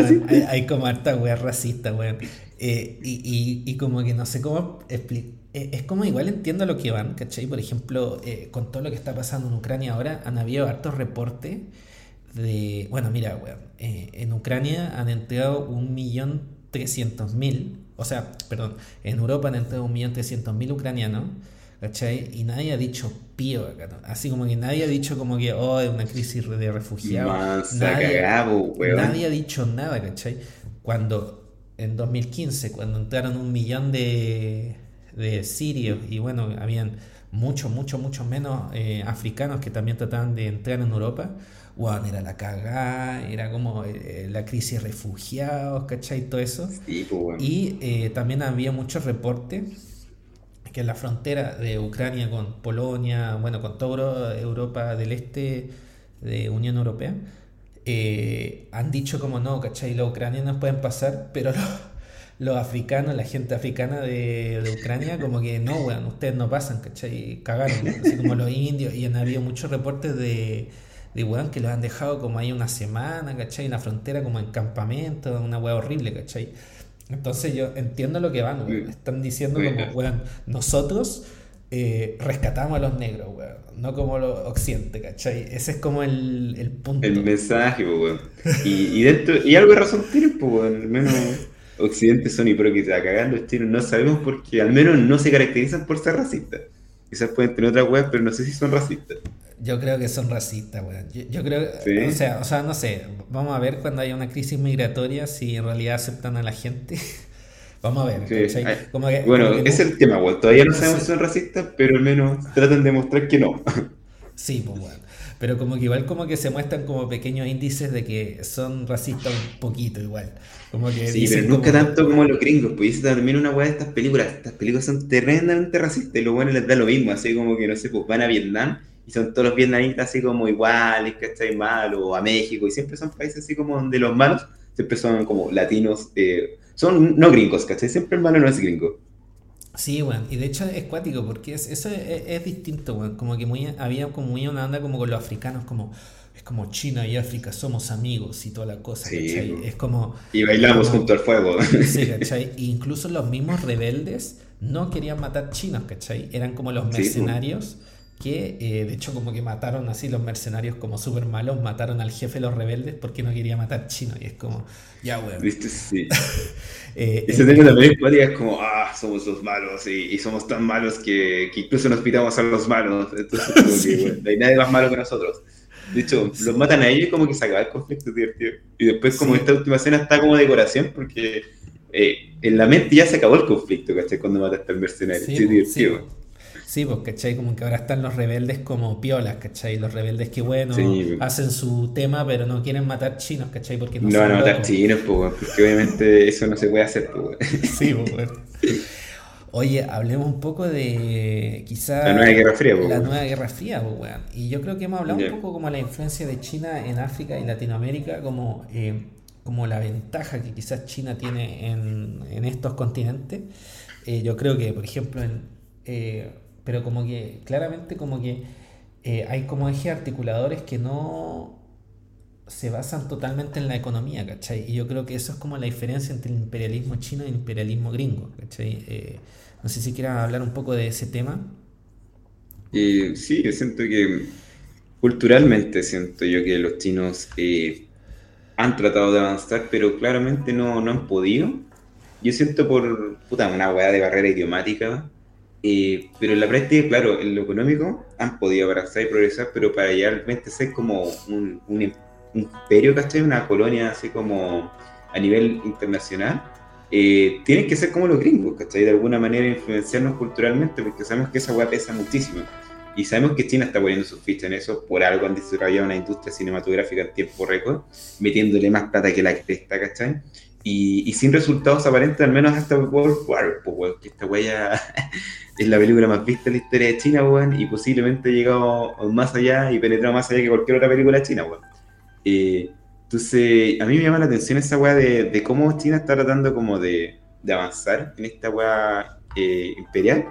hay, como harta weón racista, weón. Eh, y, y, y, como que no sé cómo explicar. Eh, es como igual entiendo lo que van, ¿cachai? Por ejemplo, eh, con todo lo que está pasando en Ucrania ahora, han habido hartos reportes de. Bueno, mira, weón. en Ucrania han entrado un millón trescientos mil. O sea, perdón, en Europa han entrado un millón trescientos mil ucranianos ¿cachai? Y nadie ha dicho pío acá, así como que nadie ha dicho como que, oh, es una crisis de refugiados. Nadie, nadie, ha dicho nada, ¿cachai? Cuando en 2015, cuando entraron un millón de, de sirios y bueno, habían muchos, muchos, muchos menos eh, africanos que también trataban de entrar en Europa, bueno, era la cagada, era como eh, la crisis de refugiados, ¿cachai? Todo eso. Pues, y eh, también había muchos reportes que en la frontera de Ucrania con Polonia, bueno, con toda Europa del Este, de Unión Europea, eh, han dicho como no, ¿cachai? Los ucranianos pueden pasar, pero los, africanos, la gente africana de, Ucrania, como que no, bueno, ustedes no pasan, ¿cachai? Cagaron, así como los indios, y han habido muchos reportes de, de weón que los han dejado como ahí una semana, ¿cachai? En la frontera como en campamento, una weá horrible, ¿cachai? Entonces yo entiendo lo que van, Están diciendo como, weón, nosotros eh, rescatamos a los negros, weón. No como los occidentes, ¿cachai? Ese es como el, el punto. El mensaje, weón. Y, y, dentro, y algo de razón tienen, weón. Al menos occidentes son hipócritas, cagando los chinos. No sabemos por qué. Al menos no se caracterizan por ser racistas. Quizás pueden tener otra weón, pero no sé si son racistas. Yo creo que son racistas, weón. Yo, creo, o, sea, o sea, no sé, vamos a ver cuando haya una crisis migratoria si en realidad aceptan a la gente. vamos a ver. bueno, es el tema, weón. Todavía no sabemos si son racistas, pero al menos tratan de mostrar que no. sí, pues, weón. Pero como que igual como que se muestran como pequeños índices de que son racistas un poquito igual. Como que sí, pero nunca tanto como los gringos, pues dice también una weá de estas películas. Estas películas son tremendamente racistas y los buenos les da lo mismo, así como que no sé, pues van a Vietnam y son todos los vietnamitas así como iguales, que estáis mal, o a México, y siempre son países así como donde los malos siempre son como latinos, eh, son no gringos, ¿cachai? Siempre el malo no es gringo. Sí, bueno, y de hecho es cuático porque es, eso es, distinto, bueno, como que muy, había como muy una onda como con los africanos, como es como China y África somos amigos y toda la cosa, ¿cachai? Es como... Y bailamos junto al fuego. Sí, ¿cachai? incluso los mismos rebeldes no querían matar chinos, ¿cachai? Eran como los mercenarios que eh, de hecho como que mataron así los mercenarios como súper malos, mataron al jefe de los rebeldes porque no quería matar chinos y es como, ya weón. ¿Viste? Sí. eh, y se también es como, ah, somos los malos y, somos tan malos que, incluso nos pitamos a los malos, entonces como que, no hay nadie más malo que nosotros. De hecho, los matan a ellos y como que se acaba el conflicto, tío, Y después como esta última escena está como decoración porque eh, en la mente ya se acabó el conflicto, ¿cachai? Cuando mataste al mercenario. Sí, divertido. Sí, pues, ¿cachai? Como que ahora están los rebeldes como piolas, ¿cachai? Los rebeldes que, bueno, hacen su tema, pero no quieren matar chinos, ¿cachai? Porque no, no van a matar chinos, pues, porque obviamente eso no se puede hacer, pues. Sí, pues, Oye, hablemos un poco de quizá... La nueva Guerra Fría, pues. La nueva Guerra Fría, pues, bueno. Y yo creo que hemos hablado un poco como la influencia de China en África y Latinoamérica, como, eh, como la ventaja que quizás China tiene en, en estos continentes. Eh, yo creo que, por ejemplo, en... Eh, pero como que claramente como que eh, hay como ejes articuladores que no se basan totalmente en la economía, ¿cachai? Y yo creo que eso es como la diferencia entre el imperialismo chino y el imperialismo gringo, ¿cachai? Eh, no sé si quieras hablar un poco de ese tema. Eh, sí, yo siento que culturalmente siento yo que los chinos han tratado de avanzar, pero claramente no, no han podido. Yo siento por una hueá de barrera idiomática, eh, pero en la práctica, claro, en lo económico han podido avanzar y progresar, pero para realmente ser como un, un, imperio, ¿cachai? Una colonia así como a nivel internacional, eh, tienen que ser como los gringos, ¿cachai? De alguna manera influenciarnos culturalmente, porque sabemos que esa hueá pesa muchísimo. Y sabemos que China está poniendo sus fichas en eso, por algo han desarrollado una industria cinematográfica en tiempo récord, metiéndole más plata que la que está, ¿cachai? Y, sin resultados aparentes, al menos hasta World War, pues, que esta huella es la película más vista en la historia de China, weón, y posiblemente ha llegado más allá y penetrado más allá que cualquier otra película china, weón. Eh, entonces, a mí me llama la atención esa weá de, cómo China está tratando como de, avanzar en esta weá eh, imperial,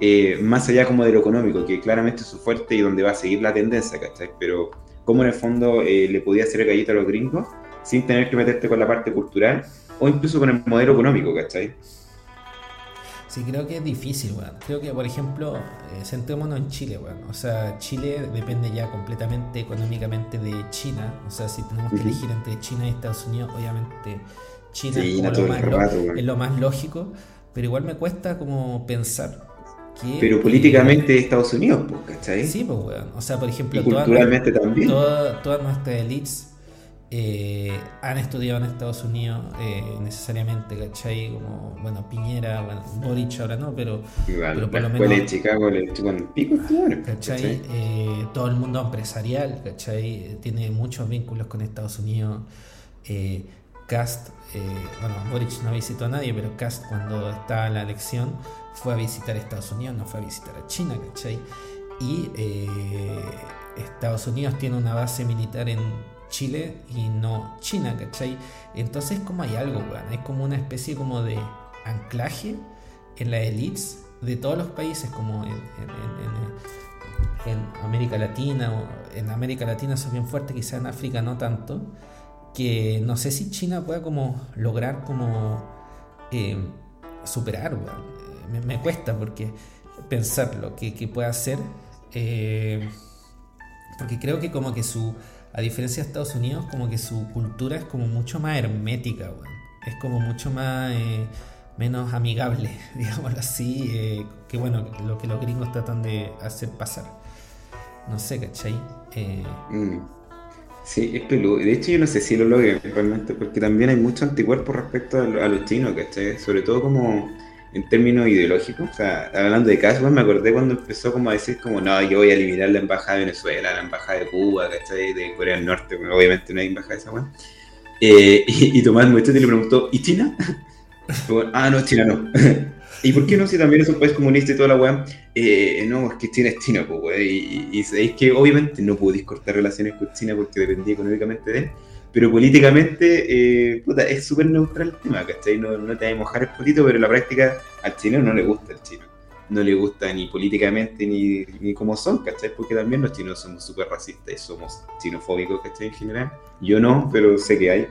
eh, más allá como de lo económico, que claramente es su fuerte y donde va a seguir la tendencia, ¿cachai? Pero cómo en el fondo le podía hacer el gallito a los gringos sin tener que meterte con la parte cultural o incluso con el modelo económico, ¿cachai? Sí, creo que es difícil, weón. Creo que, por ejemplo, eh, centrémonos en Chile, weón. O sea, Chile depende ya completamente económicamente de China. O sea, si tenemos que elegir entre China y Estados Unidos, obviamente China es, lo más es, lo más lógico, pero igual me cuesta como pensar que... Pero políticamente Estados Unidos, pues, ¿cachai? Sí, pues, weón. O sea, por ejemplo, culturalmente también. todas nuestras elites eh, han estudiado en Estados Unidos eh, necesariamente, ¿cachai? Como, bueno, Piñera, bueno, Boric ahora no, pero, pero por lo menos. de Chicago le el pico, ¿cachai? Eh, todo el mundo empresarial, ¿cachai? Tiene muchos vínculos con Estados Unidos. Cast, bueno, Boric no visitó a nadie, pero Cast cuando estaba en la elección fue a visitar Estados Unidos, no fue a visitar a China, ¿cachai? Y Estados Unidos tiene una base militar en Chile y no China, ¿cachai? Entonces como hay algo, weón, es como una especie como de anclaje en las elites de todos los países, como en, América Latina, o en América Latina son bien fuertes, quizá en África no tanto, que no sé si China pueda como lograr como eh, superar. Me, cuesta porque pensar lo que, pueda hacer, eh, porque creo que como que su a diferencia de Estados Unidos, como que su cultura es como mucho más hermética, Es como mucho más... Eh, menos amigable, digámoslo así, eh, que bueno, lo que los gringos tratan de hacer pasar. No sé, ¿cachai? Eh, mm. Sí, es peludo. De hecho, yo no sé si lo logren realmente, porque también hay mucho anticuerpo respecto a, a los chinos, ¿cachai? Sobre todo como en términos ideológicos, o sea, hablando de casos, me acordé cuando empezó como a decir como, no, yo voy a eliminar la embajada de Venezuela, la embajada de Cuba, ¿cachai? De Corea del Norte, obviamente no hay embajada de esa weón. Eh, y, Tomás Muestete le preguntó, ¿y China? ah, no, China no. ¿Y por qué no? Si también es un país comunista y toda la weá. Eh, no, es que China es China, pues, weón. Y, y, sabéis que obviamente no pudo cortar relaciones con China porque dependía económicamente de él pero políticamente, eh, puta, es súper neutral el tema, ¿cachai? No, no te vas a mojar el potito, pero en la práctica al chino no le gusta el chino. no le gusta ni políticamente ni, ni como son, ¿cachai? Porque también los chinos somos súper racistas y somos xenofóbicos, ¿cachai? En general. Yo no, pero sé que hay.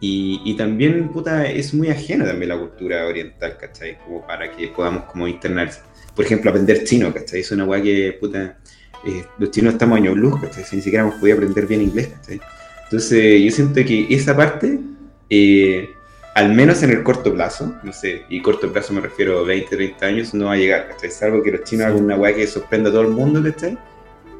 Y, y, también, puta, es muy ajena también la cultura oriental, ¿cachai? Como para que podamos como internar, por ejemplo, aprender chino, ¿cachai? Es una weá que, puta, eh, los chinos estamos años luz, ¿cachai? Si ni siquiera hemos podido aprender bien inglés, ¿cachai? Entonces, yo siento que esa parte, eh, al menos en el corto plazo, no sé, y corto plazo me refiero a 20, 30 años, no va a llegar, ¿cachai? Salvo que los chinos hagan una weá que sorprenda a todo el mundo, ¿cachai?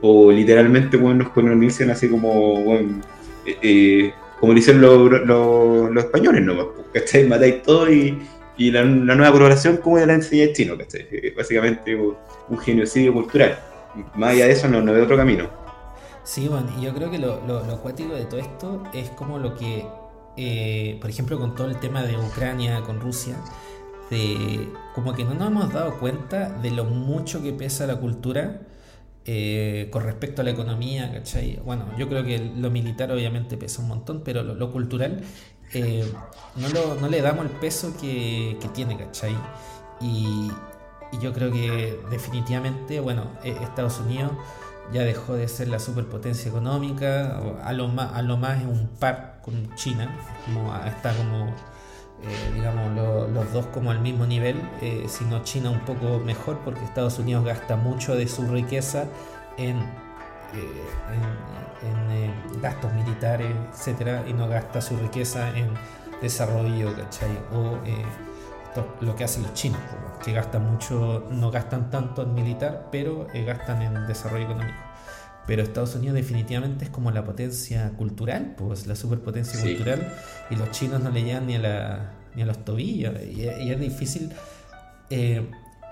O literalmente, bueno, nos colonizan así como, bueno, eh, eh, como dicen los, los, los españoles, ¿no? ¿cachai? Matáis todo y, y la, la, nueva colaboración como de la enseña chino, ¿cachai? Básicamente un genocidio cultural. Más allá de eso no, no veo otro camino. Sí, bueno, y yo creo que lo, lo, lo acuático de todo esto es como lo que, eh, por ejemplo, con todo el tema de Ucrania, con Rusia, de como que no nos hemos dado cuenta de lo mucho que pesa la cultura eh, con respecto a la economía, ¿cachai? Bueno, yo creo que lo militar obviamente pesa un montón, pero lo, lo cultural eh, no, lo, no, le damos el peso que, que tiene, ¿cachai? Y, y, yo creo que definitivamente, bueno, Estados Unidos ya dejó de ser la superpotencia económica, a lo más, a lo más es un par con China, como está como, eh, digamos, lo, los dos como al mismo nivel, eh, sino China un poco mejor porque Estados Unidos gasta mucho de su riqueza en, eh, en gastos militares, etcétera, y no gasta su riqueza en desarrollo, ¿cachai? O lo que hacen los chinos, que gastan mucho, no gastan tanto en militar, pero eh, gastan en desarrollo económico. Pero Estados Unidos definitivamente es como la potencia cultural, pues la superpotencia sí. cultural, y los chinos no le llegan ni a, la, ni a los tobillos, y, y es difícil. Eh,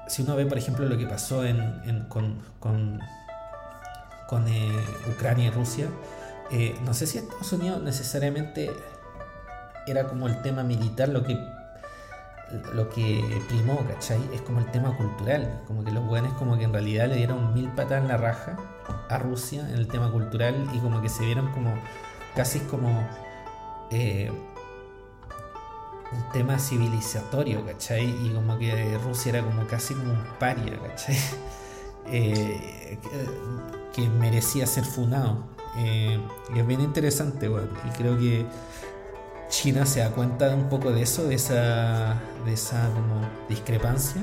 si uno ve, por ejemplo, lo que pasó en, en, con, con, con eh, Ucrania y Rusia, eh, no sé si Estados Unidos necesariamente era como el tema militar lo que lo que primó, ¿cachai? Es como el tema cultural, como que los buenos como que en realidad le dieron mil patas en la raja a Rusia en el tema cultural y como que se vieron como casi como eh, un tema civilizatorio, ¿cachai? Y como que Rusia era como casi como un paria, ¿cachai? Eh, que, merecía ser funado. Eh, y es bien interesante, bueno, y creo que China se da cuenta un poco de eso, de esa, de esa como discrepancia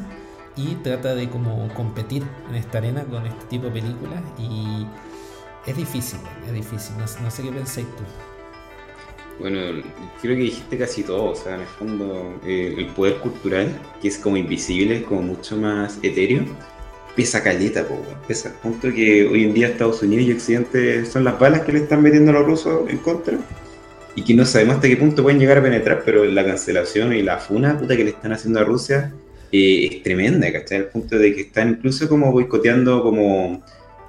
y trata de como competir en esta arena con este tipo de películas y es difícil, es difícil, no, sé qué pensáis tú. Bueno, creo que dijiste casi todo, o sea, en el fondo eh, el poder cultural, que es como invisible, como mucho más etéreo, pesa caleta, po, pesa. Punto que hoy en día Estados Unidos y Occidente son las balas que le están metiendo a los rusos en contra y que no sabemos hasta qué punto pueden llegar a penetrar, pero la cancelación y la funa puta que le están haciendo a Rusia eh, es tremenda, ¿cachai? Al punto de que están incluso como boicoteando como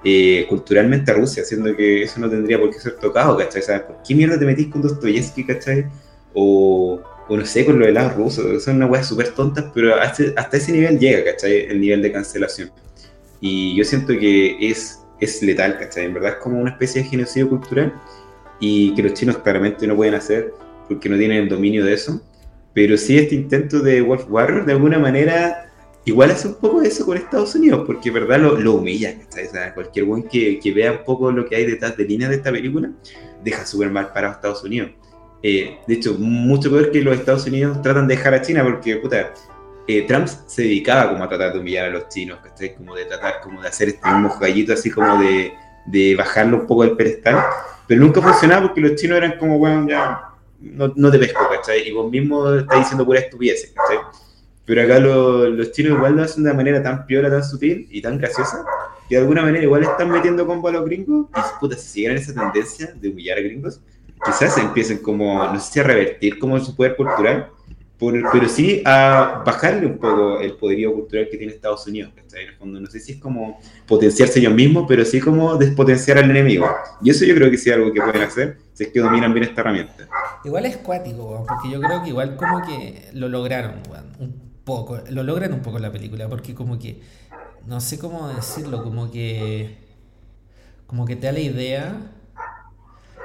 eh, culturalmente a Rusia, haciendo que eso no tendría por qué ser tocado, ¿cachai? ¿Sabes? ¿Por qué mierda te metís con Dostoyevsky, ¿cachai? O, o no sé, con los helados rusos, son unas weas súper tontas, pero hasta, hasta ese nivel llega, ¿cachai? El nivel de cancelación. Y yo siento que es, es letal, ¿cachai? En verdad es como una especie de genocidio cultural y que los chinos claramente no pueden hacer porque no tienen el dominio de eso. Pero sí este intento de Wolf Warrior de alguna manera igual hace un poco eso con Estados Unidos, porque verdad lo, lo. O sea, cualquier buen que, que, vea un poco lo que hay detrás de línea de esta película, deja súper mal parado a Estados Unidos. Eh, de hecho, mucho peor que los Estados Unidos tratan de dejar a China, porque, puta, eh, Trump se dedicaba como a tratar de humillar a los chinos, ¿cachai? Como de tratar como de hacer este mismo gallito así como de, de bajarlo un poco del pedestal pero nunca funcionaba porque los chinos eran como, bueno, ya, no, no te pesco, ¿cachai? Y vos mismo estás diciendo pura estupidez, ¿cachai? Pero acá lo, los chinos igual lo hacen de una manera tan piola, tan sutil y tan graciosa, que de alguna manera igual están metiendo combo a los gringos, y puta, si siguen esa tendencia de humillar a gringos, quizás empiecen como, no sé si a revertir como su poder cultural, pero sí a bajarle un poco el poderío cultural que tiene Estados Unidos. En el fondo, no sé si es como potenciarse ellos mismos, pero sí como despotenciar al enemigo. Y eso yo creo que sí es algo que pueden hacer si es que dominan bien esta herramienta. Igual es cuático, porque yo creo que igual como que lo lograron, un poco, lo logran un poco la película, porque como que, no sé cómo decirlo, como que, como que te da la idea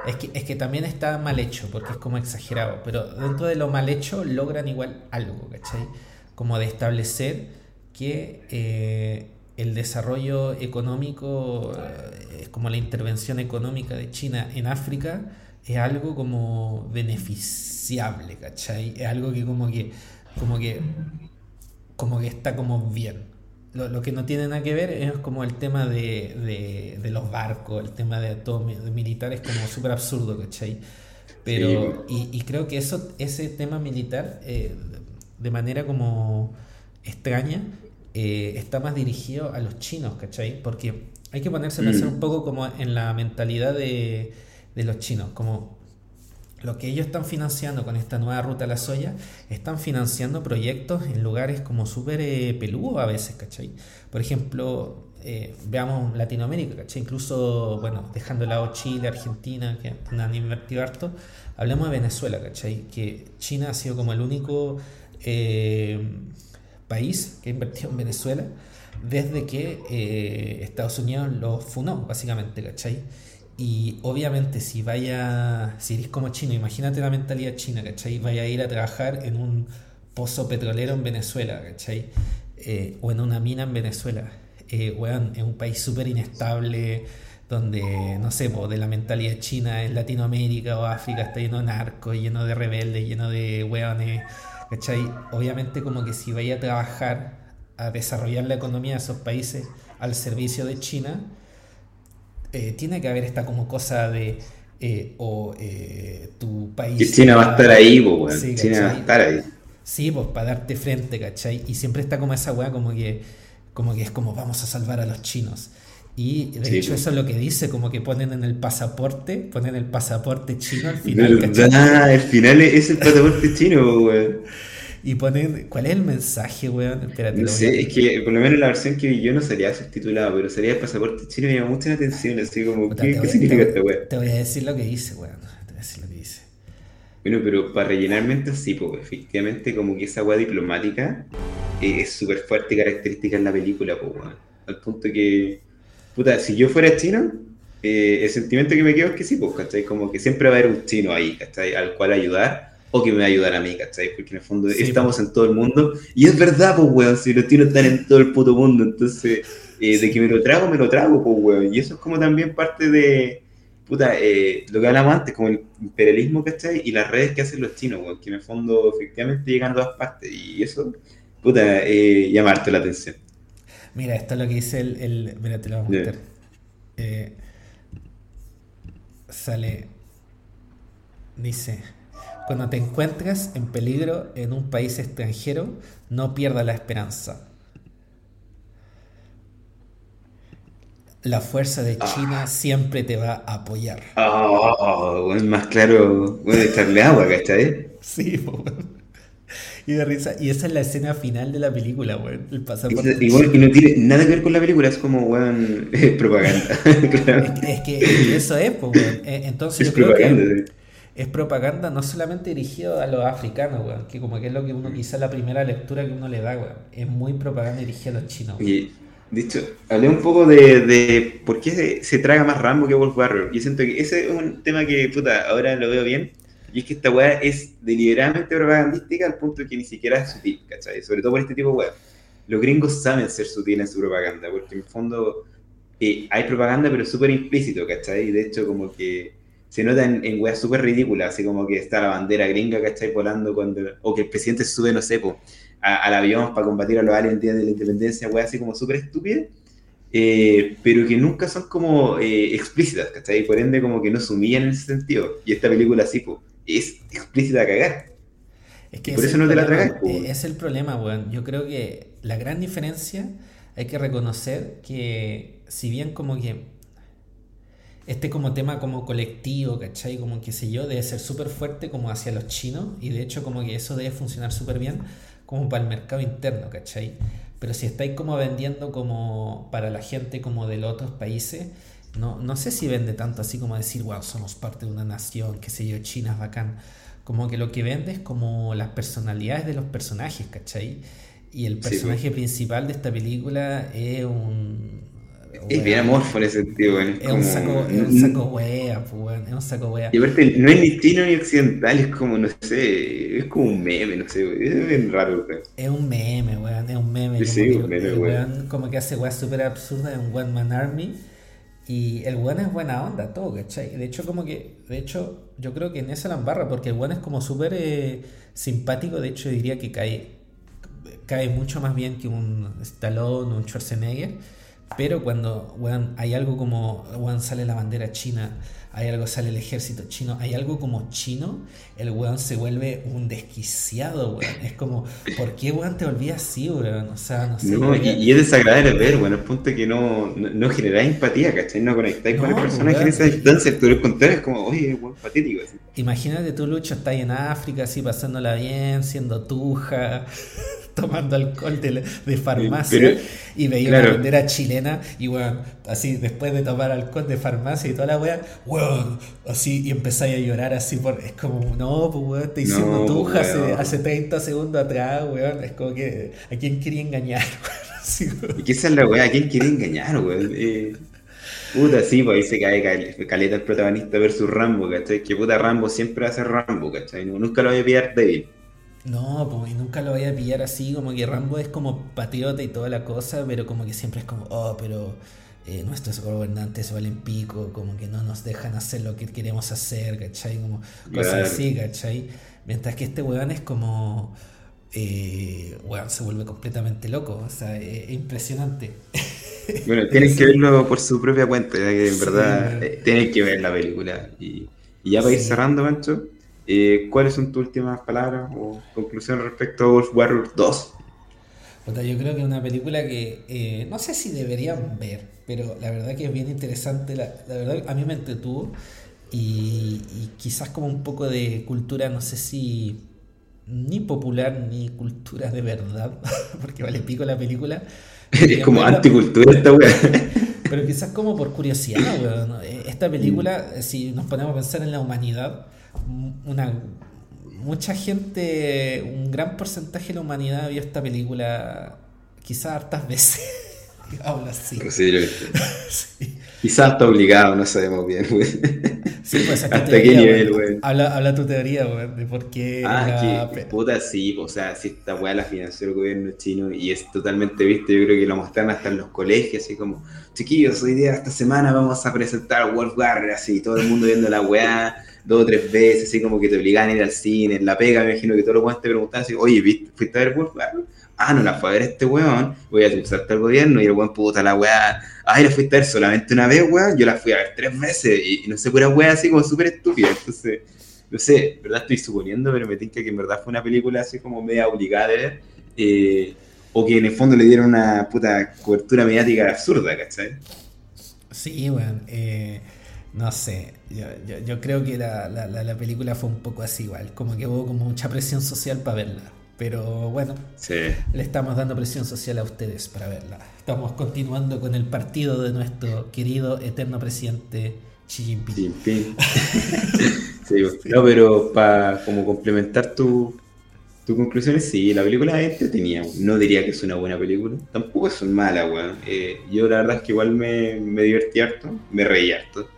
es que, es que también está mal hecho, porque es como exagerado, pero dentro de lo mal hecho logran igual algo, ¿cachai? Como de establecer que eh, el desarrollo económico, eh, como la intervención económica de China en África, es algo como beneficiable, ¿cachai? Es algo que como que, como que, como que está como bien. Lo, que no tiene nada que ver es como el tema de, de, los barcos, el tema de todo militar es como súper absurdo, ¿cachai? Pero, y, creo que eso, ese tema militar, eh, de manera como extraña, eh, está más dirigido a los chinos, ¿cachai? Porque hay que ponerse a pensar mm. un poco como en la mentalidad de, de los chinos, como lo que ellos están financiando con esta nueva ruta a la soya, están financiando proyectos en lugares como súper eh, peludos a veces, ¿cachai? Por ejemplo, eh, veamos Latinoamérica, ¿cachai? Incluso, bueno, dejando de lado Chile, Argentina, que han invertido harto, hablemos de Venezuela, ¿cachai? Que China ha sido como el único país que ha invertido en Venezuela desde que eh, Estados Unidos lo funó, básicamente, ¿cachai? Y obviamente si vaya, si eres como chino, imagínate la mentalidad china, ¿cachai? Vaya a ir a trabajar en un pozo petrolero en Venezuela, ¿cachai? Eh, o en una mina en Venezuela. Eh, en un país súper inestable, donde, no sé, de la mentalidad china en Latinoamérica o África está lleno de narcos, lleno de rebeldes, lleno de weones ¿cachai? Obviamente como que si vaya a trabajar a desarrollar la economía de esos países al servicio de China, eh, tiene que haber esta como cosa de eh, o eh, tu país... China va a estar ahí, pues, China va a estar ahí. Sí, pues para darte frente, ¿cachai? Y siempre está como esa weá como que, como que es como vamos a salvar a los chinos. Y de hecho eso es lo que dice, como que ponen en el pasaporte, ponen el pasaporte chino al final. Ah, el final es el pasaporte chino, weón. Y ponen, ¿cuál es el mensaje, weón? Espérate. No sé, es que por lo menos la versión que vi yo no salía subtitulado, pero salía el pasaporte chino y me llamó mucha la atención, así como, ¿qué, significa esta weón? Te voy a decir lo que dice, weón. Te voy a decir lo que dice. Bueno, pero para rellenarmente sí, pues efectivamente como que esa weá diplomática eh, es súper fuerte y característica en la película, pues weón. Al punto que puta, si yo fuera chino, eh, el sentimiento que me quedo es que sí, pues, ¿cachai? Como que siempre va a haber un chino ahí, ¿cachai? Al cual ayudar o que me va a ayudar a mí, ¿cachai? Porque en el fondo estamos en todo el mundo y es verdad, pues, weón, si los chinos están en todo el puto mundo, entonces, eh, de que me lo trago, me lo trago, pues, weón. Y eso es como también parte de, puta, eh, lo que hablamos antes, como el imperialismo, ¿cachai? Y las redes que hacen los chinos, weón, que en el fondo efectivamente llegan a todas partes y eso, puta, eh, llamarte la atención. Mira, esto es lo que dice el. el mira, te lo voy a mostrar. Eh, sale. Dice. Cuando te encuentres en peligro en un país extranjero, no pierdas la esperanza. La fuerza de China ah. siempre te va a apoyar. Oh, es más claro, bueno, echarle agua, ¿cachai? Sí, bueno. Y de risa. Y esa es la escena final de la película, weón. El pasaporte. igual que no tiene nada que ver con la película, es como, weón, propaganda. es, que, eso es, pues, weón. Eh, entonces es yo propaganda, que es propaganda no solamente dirigido a los africanos, weón. Que como que es lo que uno, quizá la primera lectura que uno le da, weón. Es muy propaganda dirigida a los chinos. Y, dicho, hablé un poco de, de por qué se, traga más Rambo que Wolf Warrior. Y siento que ese es un tema que, puta, ahora lo veo bien y es que esta weá es deliberadamente propagandística al punto de que ni siquiera es sutil, ¿cachai? Sobre todo por este tipo de weá. Los gringos saben ser sutiles en su propaganda, porque en el fondo eh, hay propaganda, pero súper implícito, ¿cachai? Y de hecho, como que se nota en, en weas súper ridículas, así como que está la bandera gringa, ¿cachai? Volando cuando. O que el presidente sube, no sé, po, al avión para combatir a los aliens de la independencia, weá, así como súper estúpida. Eh, pero que nunca son como eh, explícitas, ¿cachai? Por ende, como que no se humillan en ese sentido. Y esta película sí, pues es explícita a cagar. Es que por eso no te la tragas. Es el problema, weón. Yo creo que la gran diferencia hay que reconocer que si bien como que este como tema como colectivo, ¿cachai? Como que sé yo, debe ser súper fuerte como hacia los chinos y de hecho como que eso debe funcionar súper bien como para el mercado interno, ¿cachai? Pero si estáis como vendiendo como para la gente como de los otros países, no, no sé si vende tanto así como decir, wow, somos parte de una nación, qué sé yo, China es bacán. Como que lo que vende es como las personalidades de los personajes, ¿cachai? Y el personaje principal de esta película es un, Es bien amorfo en ese sentido, weón. Es, un saco, es un saco wea, weón. Es un saco wea. Y aparte, no es ni chino ni occidental, es como, no sé, es como un meme, no sé, weón. Es bien raro, weón. Es un meme, weón. Es un meme. Sí, como sí, que un meme, weón. Como que hace weas súper absurdas en One Man Army. Y el weón es buena onda, todo, ¿cachai? De hecho, como que, de hecho, yo creo que en esa la embarra, porque el weón es como súper eh, simpático, de hecho diría que cae, cae mucho más bien que un Stallone o un Schwarzenegger, pero cuando, hay algo como, sale la bandera china, hay algo, sale el ejército chino, hay algo como chino, el weón se vuelve un desquiciado, weón. Es como, ¿por qué, weón, te volvías así, weón? O sea, no sé. No, y, y es desagradable ver, bueno, el punto es que no, no, no generáis empatía, ¿cachai? No conectáis con el personaje en weón. esa distancia, tú eres contrario, es como, oye, buen patético, así. Imagínate tú, Lucho, estás en África, así pasándola bien, siendo tuja, tomando alcohol de, de farmacia Pero, y veía claro. una bandera chilena y, weón, así después de tomar alcohol de farmacia y toda la weá, weón, así y empezáis a llorar así por. Es como, no, pues, weón, te hicimos No, tuja hace, weón. hace 30 segundos atrás, weón. Es como que, ¿a quién quería engañar, weón? Así, weón. Y esa es la weá, ¿a quién quiere engañar, weón? Eh, puta, sí, pues ahí se cae cal- caleta el protagonista versus Rambo, ¿cachai? Que puta Rambo siempre va a ser Rambo, ¿cachai? No- Nunca lo voy a pillar débil. No, pues y nunca lo voy a pillar así, como que Rambo es como patriota y toda la cosa, pero como que siempre es como, oh, pero eh, nuestros gobernantes valen pico, como que no nos dejan hacer lo que queremos hacer, ¿cachai? Como cosas Claro. así, ¿cachai? Mientras que este weón es como, eh, weón, se vuelve completamente loco, o sea, es, es impresionante. Bueno, tienen que verlo por su propia cuenta, ya que en Sí, verdad eh, tienen que ver la película. Y, y ya para ir Sí. cerrando, Mancho, eh, ¿cuáles son tus últimas palabras o conclusiones respecto a Wolf Warrior 2? Puta, yo creo que es una película que eh, no sé si deberían ver, pero la verdad que es bien interesante. La, la verdad a mí me entretuvo y, y quizás como un poco de cultura, no sé si ni popular ni cultura de verdad, porque vale pico la película. Es como anticultura esta weá. pero quizás como por curiosidad, weón. ¿no? Eh, Esta película, eh, si nos ponemos a pensar en la humanidad, m- una mucha gente, un gran porcentaje de la humanidad vio esta película quizás hartas veces. Habla así. Sí, Quizás está obligado, no sabemos bien. Sí, pues ¿Hasta qué nivel, weón? Habla, habla tu teoría, weón, de por qué Ah, que puta, sí, o sea, si esta weá la financió el gobierno chino y es totalmente visto, yo creo que lo mostraron hasta en los colegios, así como, chiquillos, hoy día, esta semana vamos a presentar World Warrior, así, todo el mundo viendo la weá dos o tres veces, así como que te obligan a ir al cine, en la pega, me imagino que todos los weones te preguntaban así, oye, ¿viste- ¿fuiste a ver Warrior? Ah, no la fue a ver este weón, voy a acusarte al gobierno y el weón, puta, la weá, ay, la fuiste a ver solamente una vez, weón, yo la fui a ver tres veces y, no sé, pura weá así como súper estúpida, entonces no sé, verdad estoy suponiendo, pero me tinca que en verdad fue una película así como media obligada de ver, eh, o que en el fondo le dieron una puta cobertura mediática absurda, ¿cachai? Sí, weón. eh, no sé. Yo, yo, creo que la, la, la película fue un poco así igual. Como que hubo como mucha presión social para verla. Pero bueno, Sí. le estamos dando presión social a ustedes para verla. Estamos continuando con el partido de nuestro querido eterno presidente Xi Jinping. Pin, pin. Sí, No, pero para como complementar tu, tu conclusión, sí, la película es entretenida. No diría que es una buena película. Tampoco es una mala, weón. Eh, yo la verdad es que igual me, me divertí harto, me reí harto.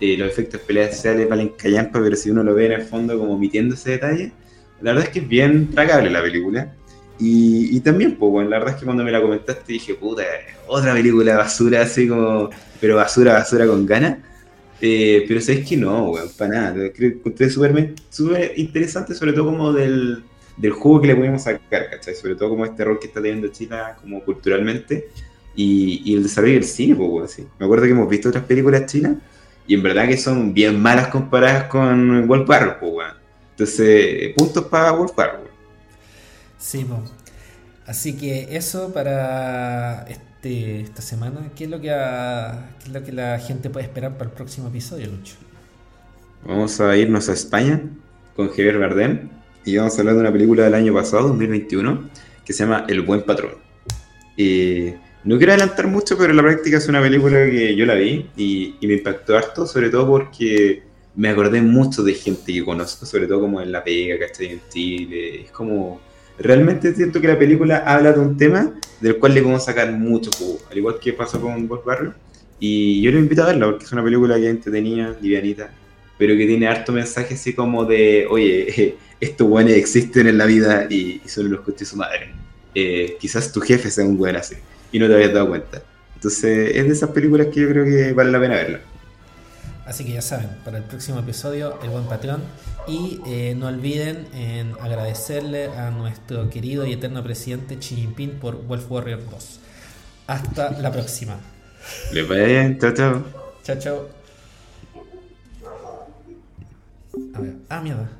Eh, los efectos especiales valen callampa, pero si uno lo ve en el fondo como omitiendo ese detalle, la verdad es que es bien tragable la película. Y, y también, pues, bueno, la verdad es que cuando me la comentaste dije, puta, otra película basura, así como, pero basura, basura con ganas. Eh, pero sabes que no, weón, para nada. Creo que súper interesante, sobre todo como del, del juego que le podemos sacar, ¿cachai? Sobre todo como este rol que está teniendo Chile como culturalmente y, y el desarrollo del cine, pues, weón. Me acuerdo que hemos visto otras películas chinas y en verdad que son bien malas comparadas con Wolf Warrior, pues, weón. Entonces, puntos para Wolf Warrior, weón. Sí, po. Así que eso para este, esta semana. ¿Qué es, lo que ha- ¿Qué es lo que la gente puede esperar para el próximo episodio, Lucho? Vamos a irnos a España con Javier Bardem y vamos a hablar de una película del año pasado, 2021, que se llama El Buen Patrón. Eh, no quiero adelantar mucho, pero en la práctica es una película que yo la vi y, y me impactó harto, sobre todo porque me acordé mucho de gente que conozco, sobre todo como en La Pega, ¿cachai? En Chile. Es como... realmente siento que la película habla de un tema del cual le podemos sacar mucho jugo, al igual que pasó con Bob Barrio. Y yo le invito a verla porque es una película que entretenida, livianita, pero que tiene harto mensaje así como de, oye, estos buenos existen en la vida y, solo los que su madre. Eh, quizás tu jefe sea un buen así y no te habías dado cuenta. Entonces es de esas películas que yo creo que vale la pena verla. Así que ya saben, para el próximo episodio, el buen patrón. Y eh, no olviden en agradecerle a nuestro querido y eterno presidente Xi Jinping por Wolf Warrior 2. Hasta la próxima. Le vaya bien, chao, chao. Chao, chao. A ver, ah, mierda.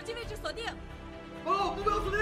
手机位置锁定。报告目标锁定。